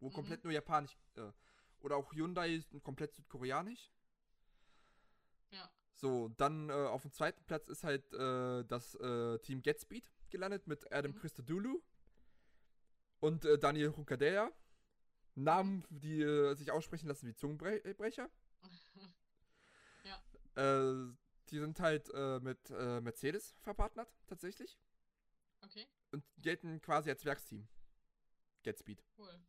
Wo Mhm. komplett nur japanisch, äh, oder auch Hyundai ist komplett südkoreanisch. Ja. So, dann äh, auf dem zweiten Platz ist halt äh, das äh, Team Getspeed gelandet mit Adam Mhm. Christodoulou und Daniel Runkadea. Namen, die sich aussprechen lassen wie Zungenbrecher. Ja. Äh, die sind halt äh, mit äh, Mercedes verpartnert, tatsächlich. Okay, Und gelten quasi als Werksteam. Getspeed. cool.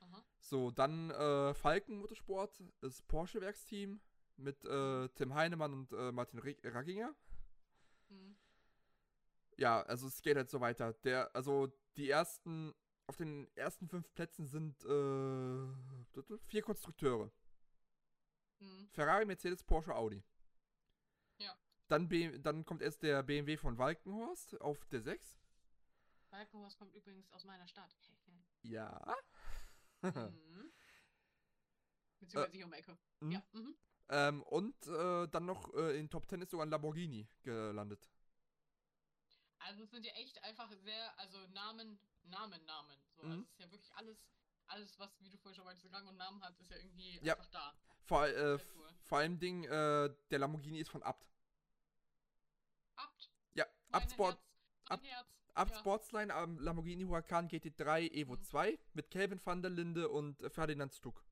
Aha. So, dann äh, Falken Motorsport ist Porsche Werksteam mit äh, Tim Heinemann und äh, Martin Ragginger. Mhm. Ja, also es geht halt so weiter. Der, also die ersten, auf den ersten fünf Plätzen sind äh, vier Konstrukteure. Mhm. Ferrari, Mercedes, Porsche, Audi. Dann, B dann kommt erst der BMW von Walkenhorst auf der 6. Balkenhorst kommt übrigens aus meiner Stadt. Ja. mhm. Beziehungsweise hier um Ecke. Mhm. Ja. Mhm. ähm, und äh, dann noch äh, in Top 10 ist sogar ein Lamborghini gelandet. Also es sind ja echt einfach sehr, also Namen, Namen, Namen. So, Mhm. also es ist ja wirklich alles, alles, was, wie du vorhin schon meintest, Rang und Namen hat, ist ja irgendwie Ja. einfach da. Vor, äh, cool. vor allem Ding, äh, der Lamborghini ist von Abt. Sport, Abt- Herz. Abt ja. Sportsline am Lamborghini Huracan GT3 Evo Mhm. 2 mit Kelvin van der Linde und Ferdinand Stuck.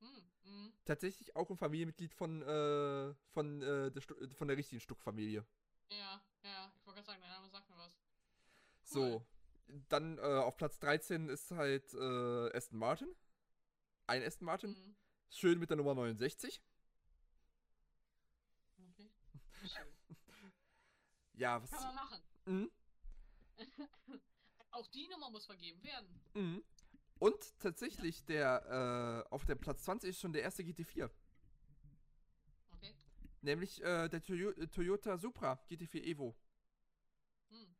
Mhm. Mhm. Tatsächlich auch ein Familienmitglied von, äh, von, äh, der, von der richtigen Stuck-Familie. Ja, ja, ich wollte gerade sagen, der Name sagt mir was. So, dann äh, auf Platz 13 ist halt äh, Aston Martin. Ein Aston Martin. Mhm. Schön mit der Nummer 69. Okay. Schön. Ja, was. Kann man machen. Mhm, Auch die Nummer muss vergeben werden. mhm. Und tatsächlich der äh, auf dem Platz 20 ist schon der erste GT4. Okay. Nämlich äh, der Toyo äh, Toyota Supra GT4 Evo. Hm.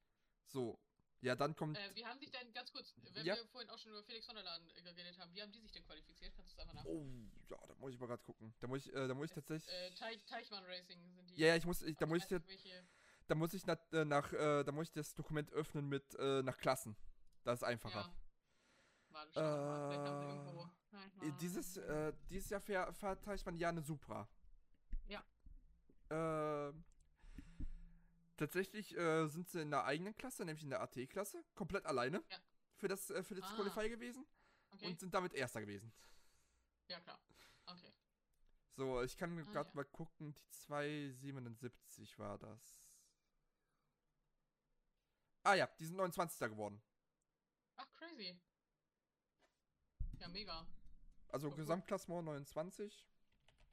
So. Ja, dann kommt. Äh, wie haben sich denn, ganz kurz, wenn Ja. wir vorhin auch schon über Felix Sonderladen äh, geredet haben, wie haben die sich denn qualifiziert? Kannst du es einfach nach? Oh, ja, da muss ich mal gerade gucken. Da muss ich, äh, da muss ich tatsächlich. Äh, Teich, Teichmann Racing sind die. Ja, ja, ich muss, ich, da muss ich, welche- da muss ich nach, äh, nach äh, da muss ich das Dokument öffnen mit äh, nach Klassen. Das ist einfacher. Ja. Äh. Äh, Dieses, äh, dieses Jahr ver- verteilt man ja eine Supra. Ja. Ähm, tatsächlich äh, sind sie in der eigenen Klasse, nämlich in der AT-Klasse, komplett alleine Ja. für das, äh, für das Ah. Qualify gewesen Okay. und sind damit Erster gewesen. ja, klar. Okay. So, ich kann Ah, gerade ja. mal gucken, die 277 war das. Ah ja, die sind 29. geworden. Ach, crazy. Ja, mega. Also Voll. Gesamtklassement 29.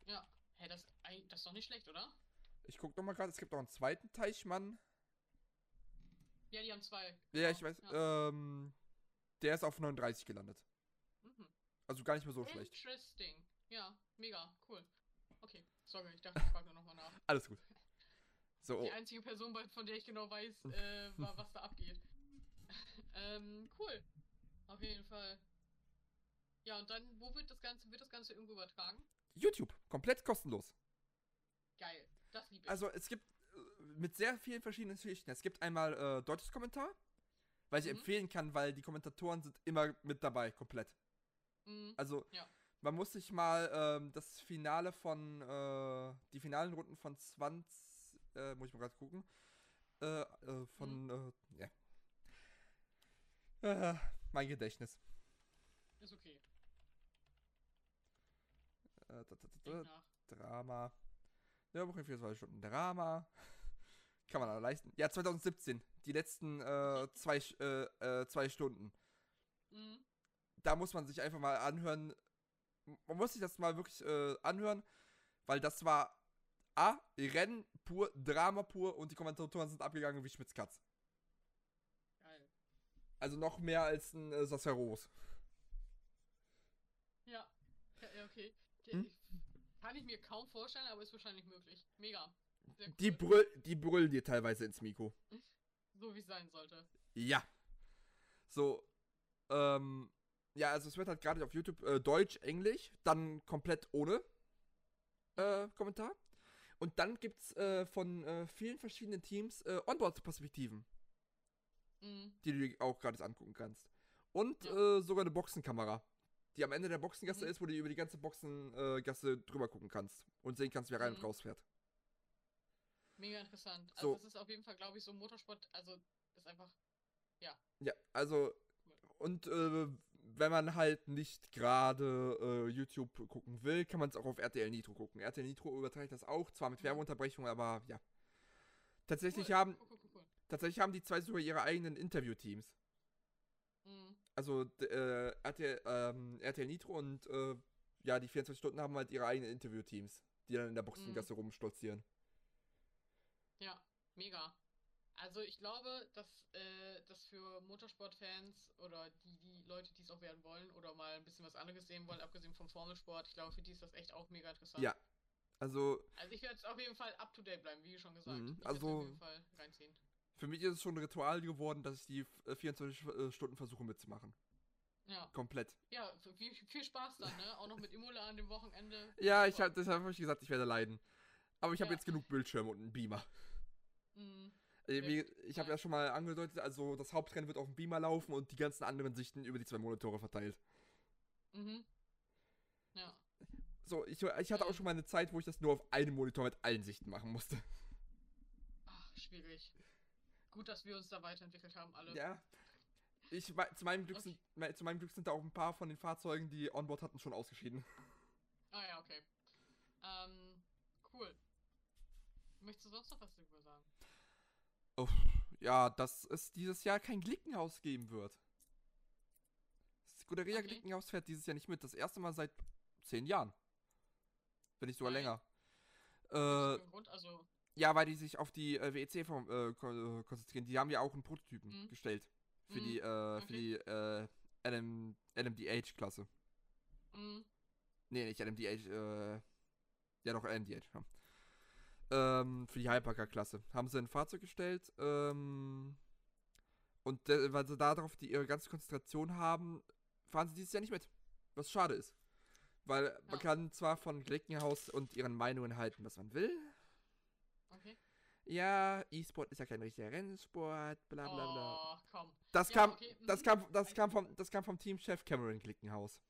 Ja. Hä, das, das ist doch nicht schlecht, oder? Ich guck noch mal gerade, es gibt auch einen zweiten Teichmann. Ja, die haben zwei. Ja, genau. ich weiß. Ja. Ähm, der ist auf 39 gelandet. Mhm. Also gar nicht mehr so schlecht. Interesting. Ja, mega, cool. Okay, sorry, ich dachte, ich frage nur nochmal nach. Alles gut. So, Die einzige Person, von der ich genau weiß, äh, war, was da abgeht. ähm, cool. Auf jeden Fall. Ja, und dann, wo wird das Ganze, wird das Ganze irgendwo übertragen? YouTube, komplett kostenlos. Geil. Das liebe ich. Also es gibt äh, mit sehr vielen verschiedenen Geschichten. Es gibt einmal äh, deutsches Kommentar, weil ich Mhm. empfehlen kann, weil die Kommentatoren sind immer mit dabei, komplett. Mhm. Also Ja. man muss sich mal ähm, das Finale von, äh, die finalen Runden von 20, äh, muss ich mal gerade gucken, äh, äh, von, äh, ja. Äh, mein Gedächtnis. Ist okay. Äh, da, da, da. Drama. Nürburgring 24 Stunden Drama. Kann man aber leisten. Ja, 2017. Die letzten zwei, zwei Stunden. Mhm. Da muss man sich einfach mal anhören. Man muss sich das mal wirklich anhören, weil das war A, Rennen pur, Drama pur und die Kommentatoren sind abgegangen wie Schmitz Katz. Geil. Also noch mehr als ein äh, Sasseros. Ja. ja, ja, okay. Hm? Kann ich mir kaum vorstellen, aber ist wahrscheinlich möglich. Mega. Cool. Die, brüll, die brüllen dir teilweise ins Mikro. So wie es sein sollte. Ja. So, ähm, ja, also es wird halt gerade auf YouTube äh, Deutsch, Englisch, dann komplett ohne äh, Kommentar. Und dann gibt's äh, von äh, vielen verschiedenen Teams äh, Onboard-Perspektiven, Mhm. die du dir auch gerade angucken kannst. Und Ja. äh, sogar eine Boxenkamera, die am Ende der Boxengasse Mhm. ist, wo du über die ganze Boxengasse drüber gucken kannst und sehen kannst, wer rein und Mhm. raus fährt. Mega interessant. So. Also es ist auf jeden Fall, glaube ich, so Motorsport, also ist einfach. Ja, also und äh, wenn man halt nicht gerade äh, YouTube gucken will, kann man es auch auf RTL Nitro gucken. RTL Nitro überträgt das auch, zwar mit Mhm. Werbeunterbrechung, aber ja. Tatsächlich Cool. haben Cool, cool, tatsächlich haben die zwei sogar ihre eigenen Interviewteams. Mhm. Also äh, RTL, ähm, RTL Nitro und äh, ja, die 24 Stunden haben halt ihre eigenen Interviewteams, die dann in der Boxengasse Mhm. rumstolzieren. Ja, mega. Also ich glaube, dass äh, das für Motorsportfans oder die, die Leute, die es auch werden wollen oder mal ein bisschen was anderes sehen wollen, abgesehen vom Formelsport, ich glaube, für die ist das echt auch mega interessant. Ja. Also Also ich werde jetzt auf jeden Fall up to date bleiben, wie schon gesagt. Mhm, also- auf jeden Fall reinziehen. für mich ist es schon ein Ritual geworden, dass ich die äh, 24 äh, Stunden versuche mitzumachen. Ja. Komplett. Ja, viel, viel Spaß dann, ne? Auch noch mit Imola an dem Wochenende. Ja, ich hab, deshalb habe ich gesagt, ich werde leiden. Aber ich habe Ja. jetzt genug Bildschirme und einen Beamer. Mhm. Äh, ich habe Ja. schon mal angedeutet, also das Hauptrennen wird auf dem Beamer laufen und die ganzen anderen Sichten über die zwei Monitore verteilt. Mhm. Ja. So, ich, ich hatte auch Ähm. schon mal eine Zeit, wo ich das nur auf einem Monitor mit allen Sichten machen musste. Ach, schwierig. Gut, dass wir uns da weiterentwickelt haben, alle. Ja. Ich, zu, meinem Glück Okay. sind, zu meinem Glück sind da auch ein paar von den Fahrzeugen, die Onboard hatten, schon ausgeschieden. Ah ja, okay. Ähm, cool. Möchtest du sonst noch was darüber sagen? Ja, dass es dieses Jahr kein Glickenhaus geben wird. Scuderia Okay. Glickenhaus fährt dieses Jahr nicht mit. Das erste Mal seit zehn Jahren. Wenn nicht sogar Nein. länger. Äh, für Grund? Also, ja, weil die sich auf die äh, WEC vom, äh, kon äh, konzentrieren. Die haben ja auch einen Prototypen Mhm. gestellt. Für Mhm, die, äh, für okay. die äh, LM, LMDH-Klasse. mh, Nee, nicht LMDH, äh. Ja, doch, LMDH, ja. Ähm, für die Hypercar-Klasse. Haben sie ein Fahrzeug gestellt, ähm. Und äh, weil sie darauf die, ihre ganze Konzentration haben, fahren sie dieses Jahr nicht mit. Was schade ist. Weil man Ja. kann zwar von Glickenhaus und ihren Meinungen halten, was man will. okay. Ja, E-Sport ist ja kein richtiger Rennsport, bla bla bla. Oh, komm. Das Ja, kam, okay, das mhm. kam, das kam vom, das kam vom Teamchef Cameron Glickenhaus.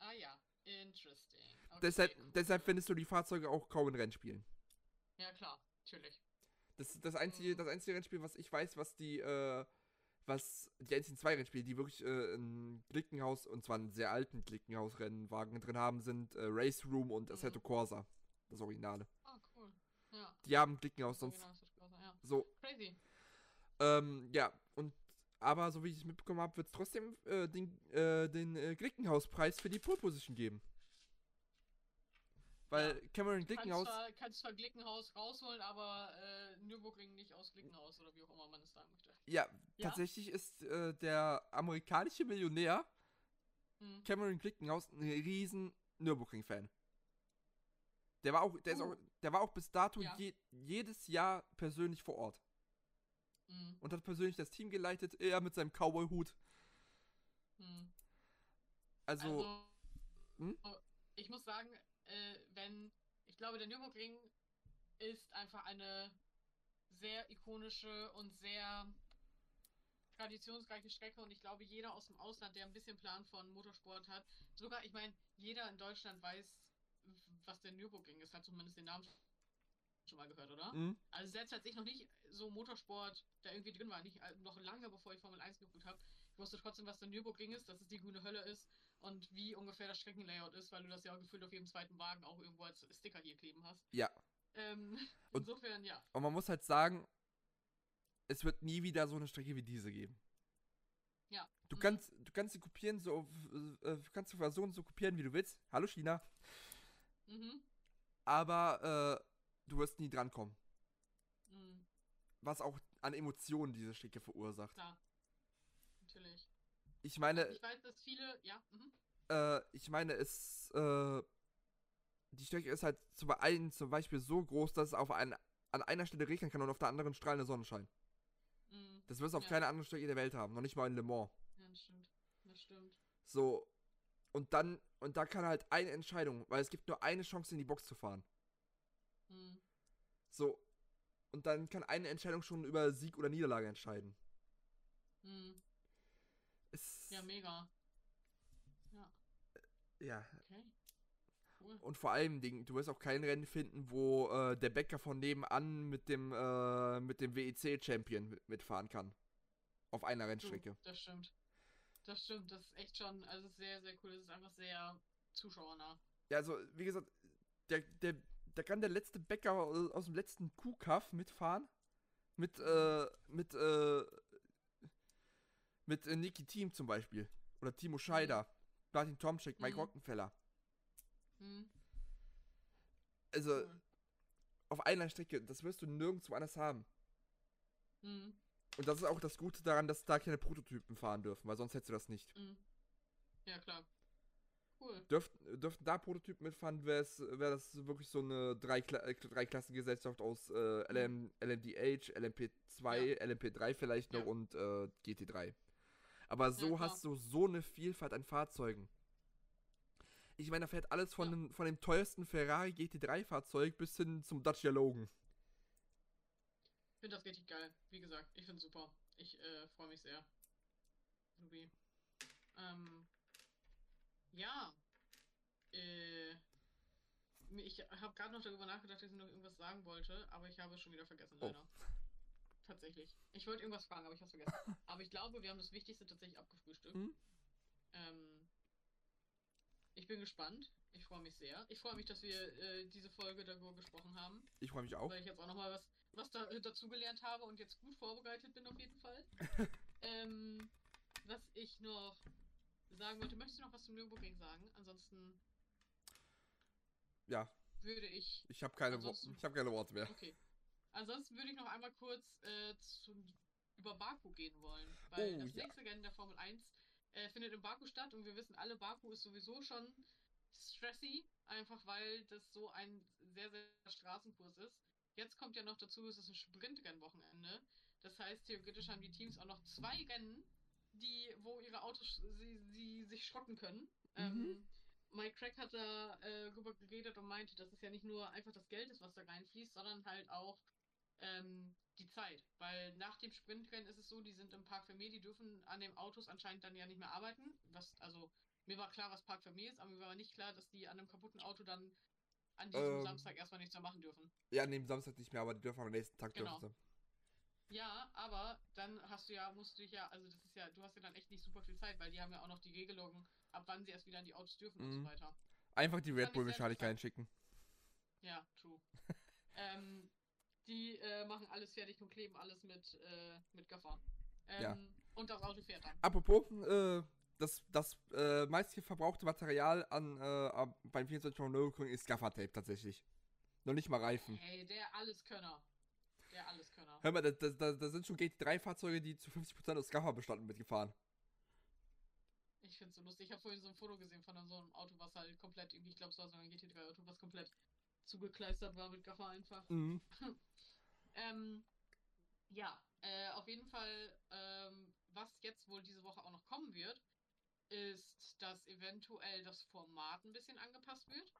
Ah ja, interesting. Okay, Deshalb, cool. deshalb findest du die Fahrzeuge auch kaum in Rennspielen. Ja, klar, natürlich. Das ist das einzige, Mhm. das einzige Rennspiel, was ich weiß, was die, äh, was die einzigen zwei Rennspiele, die wirklich äh, ein Glickenhaus, und zwar einen sehr alten Glickenhaus-Rennwagen drin haben, sind äh, Race Room und Mhm. Assetto Corsa. Das Originale. Ah, cool. Ja. Die haben Glickenhaus sonst Große, ja. so. Crazy. Ähm, ja, und aber so wie ich es mitbekommen habe, wird es trotzdem äh, den, äh, den äh, Glickenhaus-Preis für die Pole Position geben. Weil Cameron Kannst Glickenhaus. zwar, kannst zwar Glickenhaus rausholen, aber äh, Nürburgring nicht aus Glickenhaus oder wie auch immer man es sagen möchte. Ja, Ja? tatsächlich ist äh, der amerikanische Millionär Hm. Cameron Glickenhaus ein riesen Nürburgring-Fan. Der war auch, der ist Uh. auch, der war auch bis dato Ja. je, jedes Jahr persönlich vor Ort Hm. und hat persönlich das Team geleitet, er mit seinem Cowboy-Hut. Hm. Also, Also, hm? ich muss sagen, äh, wenn, ich glaube, der Nürburgring ist einfach eine sehr ikonische und sehr traditionsreiche Strecke und ich glaube, jeder aus dem Ausland, der ein bisschen Plan von Motorsport hat, sogar, ich meine, jeder in Deutschland weiß, was der Nürburgring ist, hat zumindest den Namen schon mal gehört, oder? hm? Also selbst als ich noch nicht so Motorsport da irgendwie drin war, nicht äh, noch lange bevor ich Formel 1 geguckt habe, ich wusste trotzdem, was der Nürburgring ist, dass es die grüne Hölle ist und wie ungefähr das Streckenlayout ist, weil du das ja gefühlt auf jedem zweiten Wagen auch irgendwo als Sticker hier kleben hast. Ja. Ähm, Und- insofern, ja. Und man muss halt sagen, es wird nie wieder so eine Strecke wie diese geben. Ja. Du Mhm. kannst, du kannst sie kopieren, so, äh, du kannst die Version so kopieren, wie du willst. Hallo China. Mhm. Aber äh, du wirst nie drankommen. Mhm. Was auch an Emotionen diese Strecke verursacht. Klar. Natürlich. Ich meine, Ich weiß, dass viele, ja, mhm. äh, ich meine, es, äh, die Strecke ist halt zum, einen zum Beispiel so groß, dass es auf ein, an einer Stelle regnen kann und auf der anderen strahlende Sonnenschein. Mhm. Das wirst du auf Ja. keiner anderen Strecke der Welt haben, noch nicht mal in Le Mans. Ja, das stimmt. Das stimmt. So. Und dann, und da kann halt eine Entscheidung, weil es gibt nur eine Chance in die Box zu fahren. Mhm. So. Und dann kann eine Entscheidung schon über Sieg oder Niederlage entscheiden. Mhm. Ja, mega. ja. Okay. Cool. Und vor allem Dingen, du wirst auch kein Rennen finden, wo äh, der Bäcker von nebenan mit dem, äh, mit dem WEC-Champion mit- mitfahren kann. Auf einer Du, Rennstrecke. Das stimmt. Das stimmt. Das ist echt schon, also sehr, sehr cool. Das ist einfach sehr zuschauernah. Ja, also, wie gesagt, der, der, da kann der letzte Bäcker aus aus dem letzten Kuhkaff mitfahren. Mit, äh, mit, äh, mit äh, Niki Team zum Beispiel. Oder Timo Scheider. Martin Tomczyk, Mike Mhm. Rockenfeller. Mhm. Also, Cool. auf einer Strecke, das wirst du nirgendwo anders haben. Mhm. Und das ist auch das Gute daran, dass da keine Prototypen fahren dürfen, weil sonst hättest du das nicht. Mhm. Ja, klar. Cool. Dürften, dürften da Prototypen mitfahren, wäre wär das wirklich so eine äh, Dreiklassengesellschaft aus äh, LM, LMDH, LMP2, LMP3 vielleicht noch Ja. und äh, GT3. Aber so klar. hast du so eine Vielfalt an Fahrzeugen. Ich meine, da fährt alles von, Ja. dem, von dem teuersten Ferrari GT3-Fahrzeug bis hin zum Dacia Logan. Ich finde das richtig geil. Wie gesagt, ich finde super. Ich äh, freue mich sehr. Ruby. Ähm, ja. Äh, ich habe gerade noch darüber nachgedacht, dass ich noch irgendwas sagen wollte, aber ich habe es schon wieder vergessen, Oh. Tatsächlich. Ich wollte irgendwas fragen, aber ich habe es vergessen. aber ich glaube, wir haben das Wichtigste tatsächlich abgefrühstückt. Mhm. Ähm, ich bin gespannt. Ich freue mich sehr. Ich freue mich, dass wir äh, diese Folge darüber gesprochen haben Ich freue mich auch. weil ich jetzt auch nochmal was, was da, äh, dazugelernt habe und jetzt gut vorbereitet bin auf jeden Fall. ähm, was ich noch sagen wollte, möchtest du noch was zum Nürburgring sagen? Ansonsten Ja, würde ich, ich habe keine, Wo ich hab keine Worte mehr. okay. Ansonsten würde ich noch einmal kurz äh, zum, über Baku gehen wollen, weil Oh, das ja. nächste Rennen der Formel 1 äh, findet in Baku statt und wir wissen alle, Baku ist sowieso schon stressy, einfach weil das so ein sehr, sehr Straßenkurs ist. Jetzt kommt ja noch dazu, es ist ein Sprintrennwochenende. Das heißt, theoretisch haben die Teams auch noch zwei Rennen, die, wo ihre Autos sie, sie sich schrotten können. Ähm, Mike Craig hat da äh, drüber geredet und meinte, dass es ja nicht nur einfach das Geld ist, was da reinfließt, sondern halt auch ähm, die Zeit. Weil nach dem Sprintrennen ist es so, die sind im Park Fermé, die dürfen an den Autos anscheinend dann ja nicht mehr arbeiten. Was, also, mir war klar, was Park Fermé ist, aber mir war nicht klar, dass die an einem kaputten Auto dann an diesem Ähm. Samstag erstmal nichts mehr machen dürfen. Ja, neben Samstag nicht mehr, aber die dürfen am nächsten Tag Genau. dürfen Ja, aber dann hast du ja, musst du dich ja, also das ist ja, du hast ja dann echt nicht super viel Zeit, weil die haben ja auch noch die Regelungen, ab wann sie erst wieder an die Autos dürfen und Mhm. so weiter. sie. Einfach die Red ich Bull sehr Mechanik interessant. einschicken. Ja, true. ähm, die äh, machen alles fertig und kleben alles mit, äh, mit Gaffer. Ähm, Ja. Und das Auto fährt dann. Apropos, äh, das, das äh, meiste verbrauchte Material an, äh, beim 24 Stunden Nürburgring ist Gaffertape tatsächlich. Noch nicht mal Reifen. Hey, der Alleskönner. Der Alleskönner. Hör mal, da, da, da, sind schon GT3-Fahrzeuge, die zu 50% aus Gafferbestand mitgefahren. Ich find's so lustig. Ich habe vorhin so ein Foto gesehen von so einem Auto, was halt komplett irgendwie, ich glaube, es war so ein GT3-Auto, was komplett zugekleistert war mit Gaffer einfach. Mhm. Ähm, ja, äh, auf jeden Fall, ähm, was jetzt wohl diese Woche auch noch kommen wird, ist, dass eventuell das Format ein bisschen angepasst wird.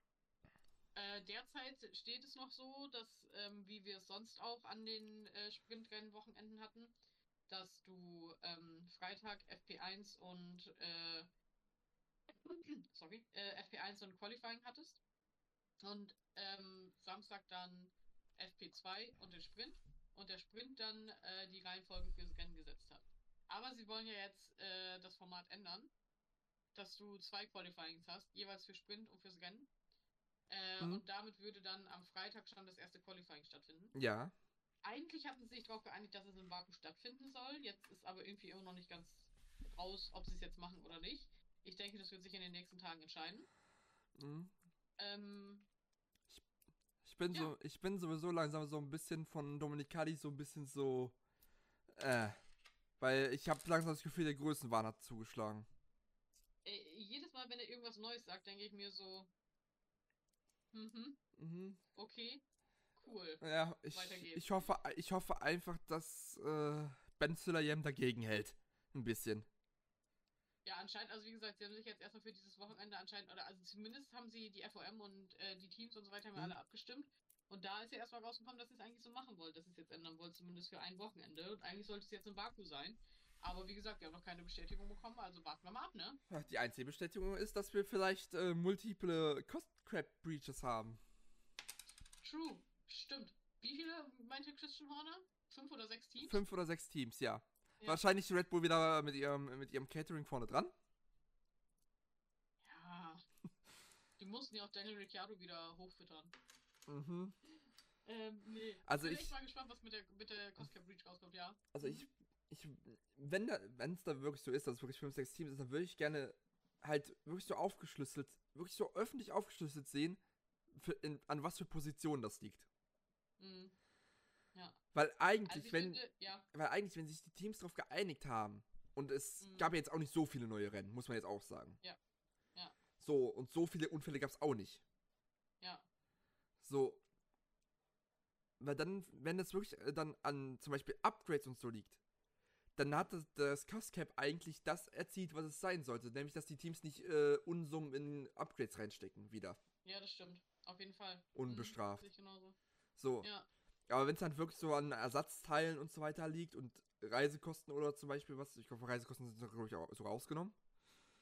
Äh, derzeit steht es noch so, dass, ähm, wie wir es sonst auch an den äh, Sprintrennwochenenden hatten, dass du ähm, Freitag FP1 und äh, sorry, äh, FP1 und Qualifying hattest und ähm, Samstag dann FP2 und den Sprint und der Sprint dann äh, die Reihenfolge fürs Rennen gesetzt hat. Aber sie wollen ja jetzt äh, das Format ändern, dass du zwei Qualifyings hast, jeweils für Sprint und fürs Rennen. Äh, Mhm. Und damit würde dann am Freitag schon das erste Qualifying stattfinden. Ja. Eigentlich hatten sie sich darauf geeinigt, dass es in Baku stattfinden soll. Jetzt ist aber irgendwie immer noch nicht ganz raus, ob sie es jetzt machen oder nicht. Ich denke, das wird sich in den nächsten Tagen entscheiden. Mhm. Ähm, Ich bin Ja. so, ich bin sowieso langsam so ein bisschen von Dominicali so ein bisschen so, äh, weil ich habe langsam das Gefühl, der Größenwahn hat zugeschlagen. äh, jedes Mal, wenn er irgendwas Neues sagt, denke ich mir so, mhm, Mhm. okay, cool. Ja, ich, ich hoffe, ich hoffe einfach, dass äh, Ben Sulayem dagegen hält. Ein bisschen. Ja, anscheinend, also wie gesagt, sie haben sich jetzt erstmal für dieses Wochenende anscheinend, oder also zumindest haben sie die FOM und äh, die Teams und so weiter haben Mhm. alle abgestimmt. Und da ist ja erstmal rausgekommen, dass sie es eigentlich so machen wollen, dass sie es jetzt ändern wollen, zumindest für ein Wochenende. Und eigentlich sollte es jetzt in Baku sein. Aber wie gesagt, wir haben noch keine Bestätigung bekommen, also warten wir mal ab, ne? Die einzige Bestätigung ist, dass wir vielleicht äh, multiple Cost Crab Breaches haben. True, stimmt. Wie viele meinte Christian Horner? Fünf oder sechs Teams? Fünf oder sechs Teams, ja. Ja. Wahrscheinlich Red Bull wieder mit ihrem, mit ihrem Catering vorne dran. Ja. Die mussten ja auch Daniel Ricciardo wieder hochfüttern. Mhm. Ähm, nee. Also Bin ich- echt mal gespannt, was mit der, mit der Cost Cap Breach rauskommt, ja. Also Mhm. ich, ich, wenn da, wenn es da wirklich so ist, dass es wirklich fünf, sechs Teams ist, dann würde ich gerne halt wirklich so aufgeschlüsselt, wirklich so öffentlich aufgeschlüsselt sehen, für, in, an was für Positionen das liegt. Mhm. Weil eigentlich, Also wenn, finde, ja. weil eigentlich, wenn sich die Teams darauf geeinigt haben, und es Mhm. gab ja jetzt auch nicht so viele neue Rennen, muss man jetzt auch sagen. Ja. Ja. So, und so viele Unfälle gab es auch nicht. Ja. So. Weil dann, wenn das wirklich äh, dann an zum Beispiel Upgrades und so liegt, dann hat das, das Cost Cap eigentlich das erzielt, was es sein sollte. Nämlich, dass die Teams nicht äh, Unsummen in Upgrades reinstecken wieder. Ja, das stimmt. Auf jeden Fall. Unbestraft. Mhm, genauso. So. Ja. Aber wenn es dann wirklich so an Ersatzteilen und so weiter liegt und Reisekosten oder zum Beispiel was, ich glaube, Reisekosten sind glaube ich auch sogar ausgenommen.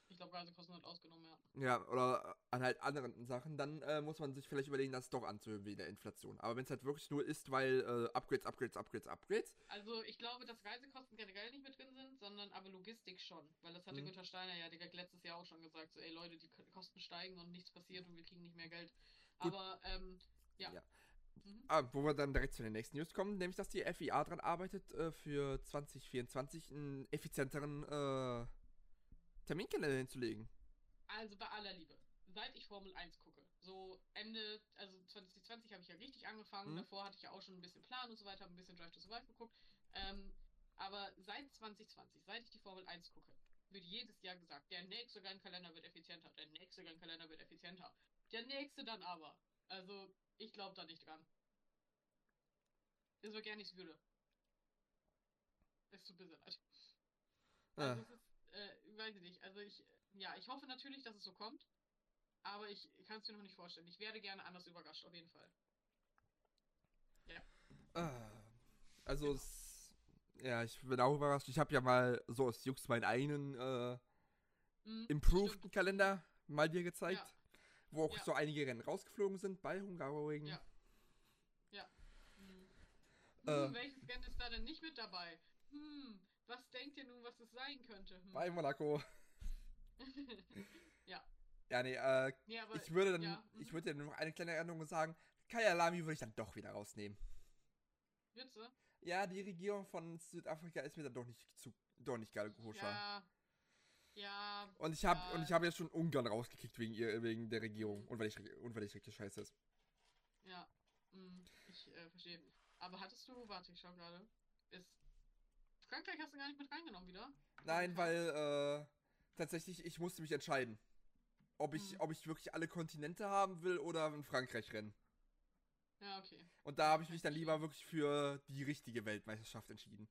Ich glaube, Reisekosten wird ausgenommen, ja. Ja, oder an halt anderen Sachen, dann äh, muss man sich vielleicht überlegen, das doch anzuhören wegen der Inflation. Aber wenn es halt wirklich nur ist, weil äh, Upgrades, Upgrades, Upgrades, Upgrades, Also ich glaube, dass Reisekosten generell nicht mit drin sind, sondern aber Logistik schon. Weil das hatte Mhm. Günter Steiner ja direkt letztes Jahr auch schon gesagt, so ey Leute, die Ko- Kosten steigen und nichts passiert und wir kriegen nicht mehr Geld. Gut. Aber ähm, ja. Ja. Mhm. Ah, wo wir dann direkt zu den nächsten News kommen, nämlich dass die FIA dran arbeitet, äh, für 2024 einen effizienteren äh, Terminkalender hinzulegen. Also bei aller Liebe, seit ich Formel 1 gucke, so Ende, also 2020 habe ich ja richtig angefangen, Mhm. davor hatte ich ja auch schon ein bisschen Plan und so weiter, habe ein bisschen Drive to Survive geguckt. Ähm, aber seit 2020, seit ich die Formel 1 gucke, wird jedes Jahr gesagt, der nächste Rennkalender wird effizienter, der nächste Rennkalender wird effizienter. Der nächste dann aber. Also, ich glaube da nicht dran. Ist aber gerne ich würde. Ist zu bisschen leid. Ah, Also es ist, äh, weiß ich nicht. Also ich, ja, ich hoffe natürlich, dass es so kommt. Aber ich kann es mir noch nicht vorstellen. Ich werde gerne anders überrascht, auf jeden Fall. ah. also, es, ja, ich bin auch überrascht. Ich habe ja mal so aus Jux meinen eigenen äh, Mhm, improveden stimmt. Kalender mal dir gezeigt, Ja. Wo auch Ja. so einige Rennen rausgeflogen sind bei Hungaroring. Ja. Mhm. Äh. Hm, welches Rennen ist da denn nicht mit dabei? Hm, was denkt ihr nun, was es sein könnte? Hm. Bei Monaco. ja. Ja, nee, äh, Nee, aber ich würde dann, ja, ich mhm. würde dir noch eine kleine Erinnerung sagen. Kaya Lami würde ich dann doch wieder rausnehmen. Witze? Ja, die Regierung von Südafrika ist mir dann doch nicht zu, doch nicht geil koscher. Ja. Ja. Und ich habe ja. und ich habe jetzt schon Ungarn rausgekickt wegen ihr, wegen der Regierung und weil ich und weil ich richtig scheiße ist. Ja, mm, ich äh, verstehe. Aber hattest du, warte, ich schau gerade, ist Frankreich hast du gar nicht mit reingenommen wieder? Nein, weil äh, tatsächlich ich musste mich entscheiden, ob ich Mhm. ob ich wirklich alle Kontinente haben will oder in Frankreich rennen. Ja, okay. Und da habe ich mich dann lieber wirklich für die richtige Weltmeisterschaft entschieden.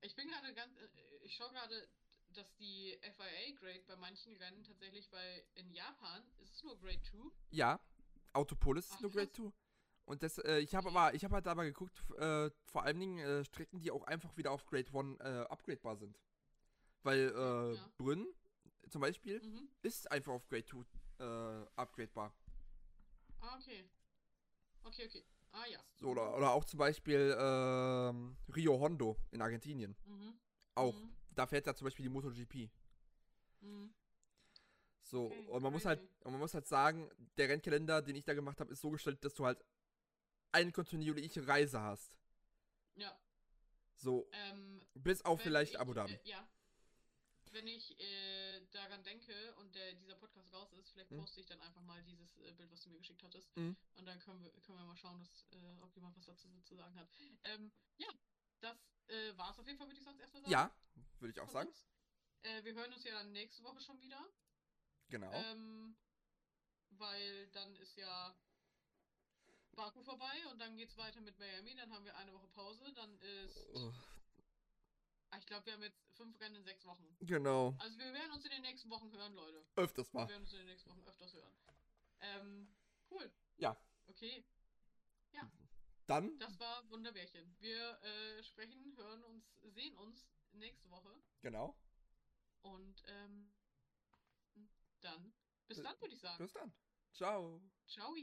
Ich bin gerade ganz, äh, ich schaue gerade, dass die FIA-Grade bei manchen Rennen tatsächlich bei, in Japan, ist es nur Grade 2? Ja, Autopolis ist Ach, nur Grade krass. 2. Und das, äh, ich habe aber, ich habe halt dabei geguckt, äh, vor allen Dingen äh, Strecken, die auch einfach wieder auf Grade 1 äh, upgradebar sind. Weil äh, Ja. Brünn zum Beispiel Mhm. ist einfach auf Grade 2 äh, upgradebar. Ah, okay. Okay, okay. Ah, ja. So, oder, oder auch zum Beispiel ähm, Rio Hondo in Argentinien. Mhm. Auch. Mhm. Da fährt ja zum Beispiel die MotoGP. Mhm. So, Okay, und man muss halt, und man muss halt sagen, der Rennkalender, den ich da gemacht habe, ist so gestaltet, dass du halt eine kontinuierliche Reise hast. Ja. So, Ähm, bis auf vielleicht ich, Abu Dhabi. Äh, ja. Wenn ich äh, daran denke und der, dieser Podcast raus ist, vielleicht Mhm. poste ich dann einfach mal dieses äh, Bild, was du mir geschickt hattest. Mhm. Und dann können wir, können wir mal schauen, dass, äh, ob jemand was dazu zu sagen hat. Ähm, ja, das äh, war es auf jeden Fall, würde ich sonst erstmal sagen. Ja, würde ich auch sagen. Äh, wir hören uns ja dann nächste Woche schon wieder. Genau. Ähm, weil dann ist ja Baku vorbei und dann geht's weiter mit Miami. Dann haben wir eine Woche Pause. Dann ist Oh, Ich glaube, wir haben jetzt fünf Rennen in sechs Wochen. Genau. Also wir werden uns in den nächsten Wochen hören, Leute. Öfters Wir mal. werden uns in den nächsten Wochen öfters hören. Ähm, cool. Ja. Okay, Dann, das war Wunderbärchen. Wir äh, sprechen, hören uns, sehen uns nächste Woche. genau. Und ähm, dann, bis Bis- dann, würde ich sagen. Bis dann. Ciao. Ciao.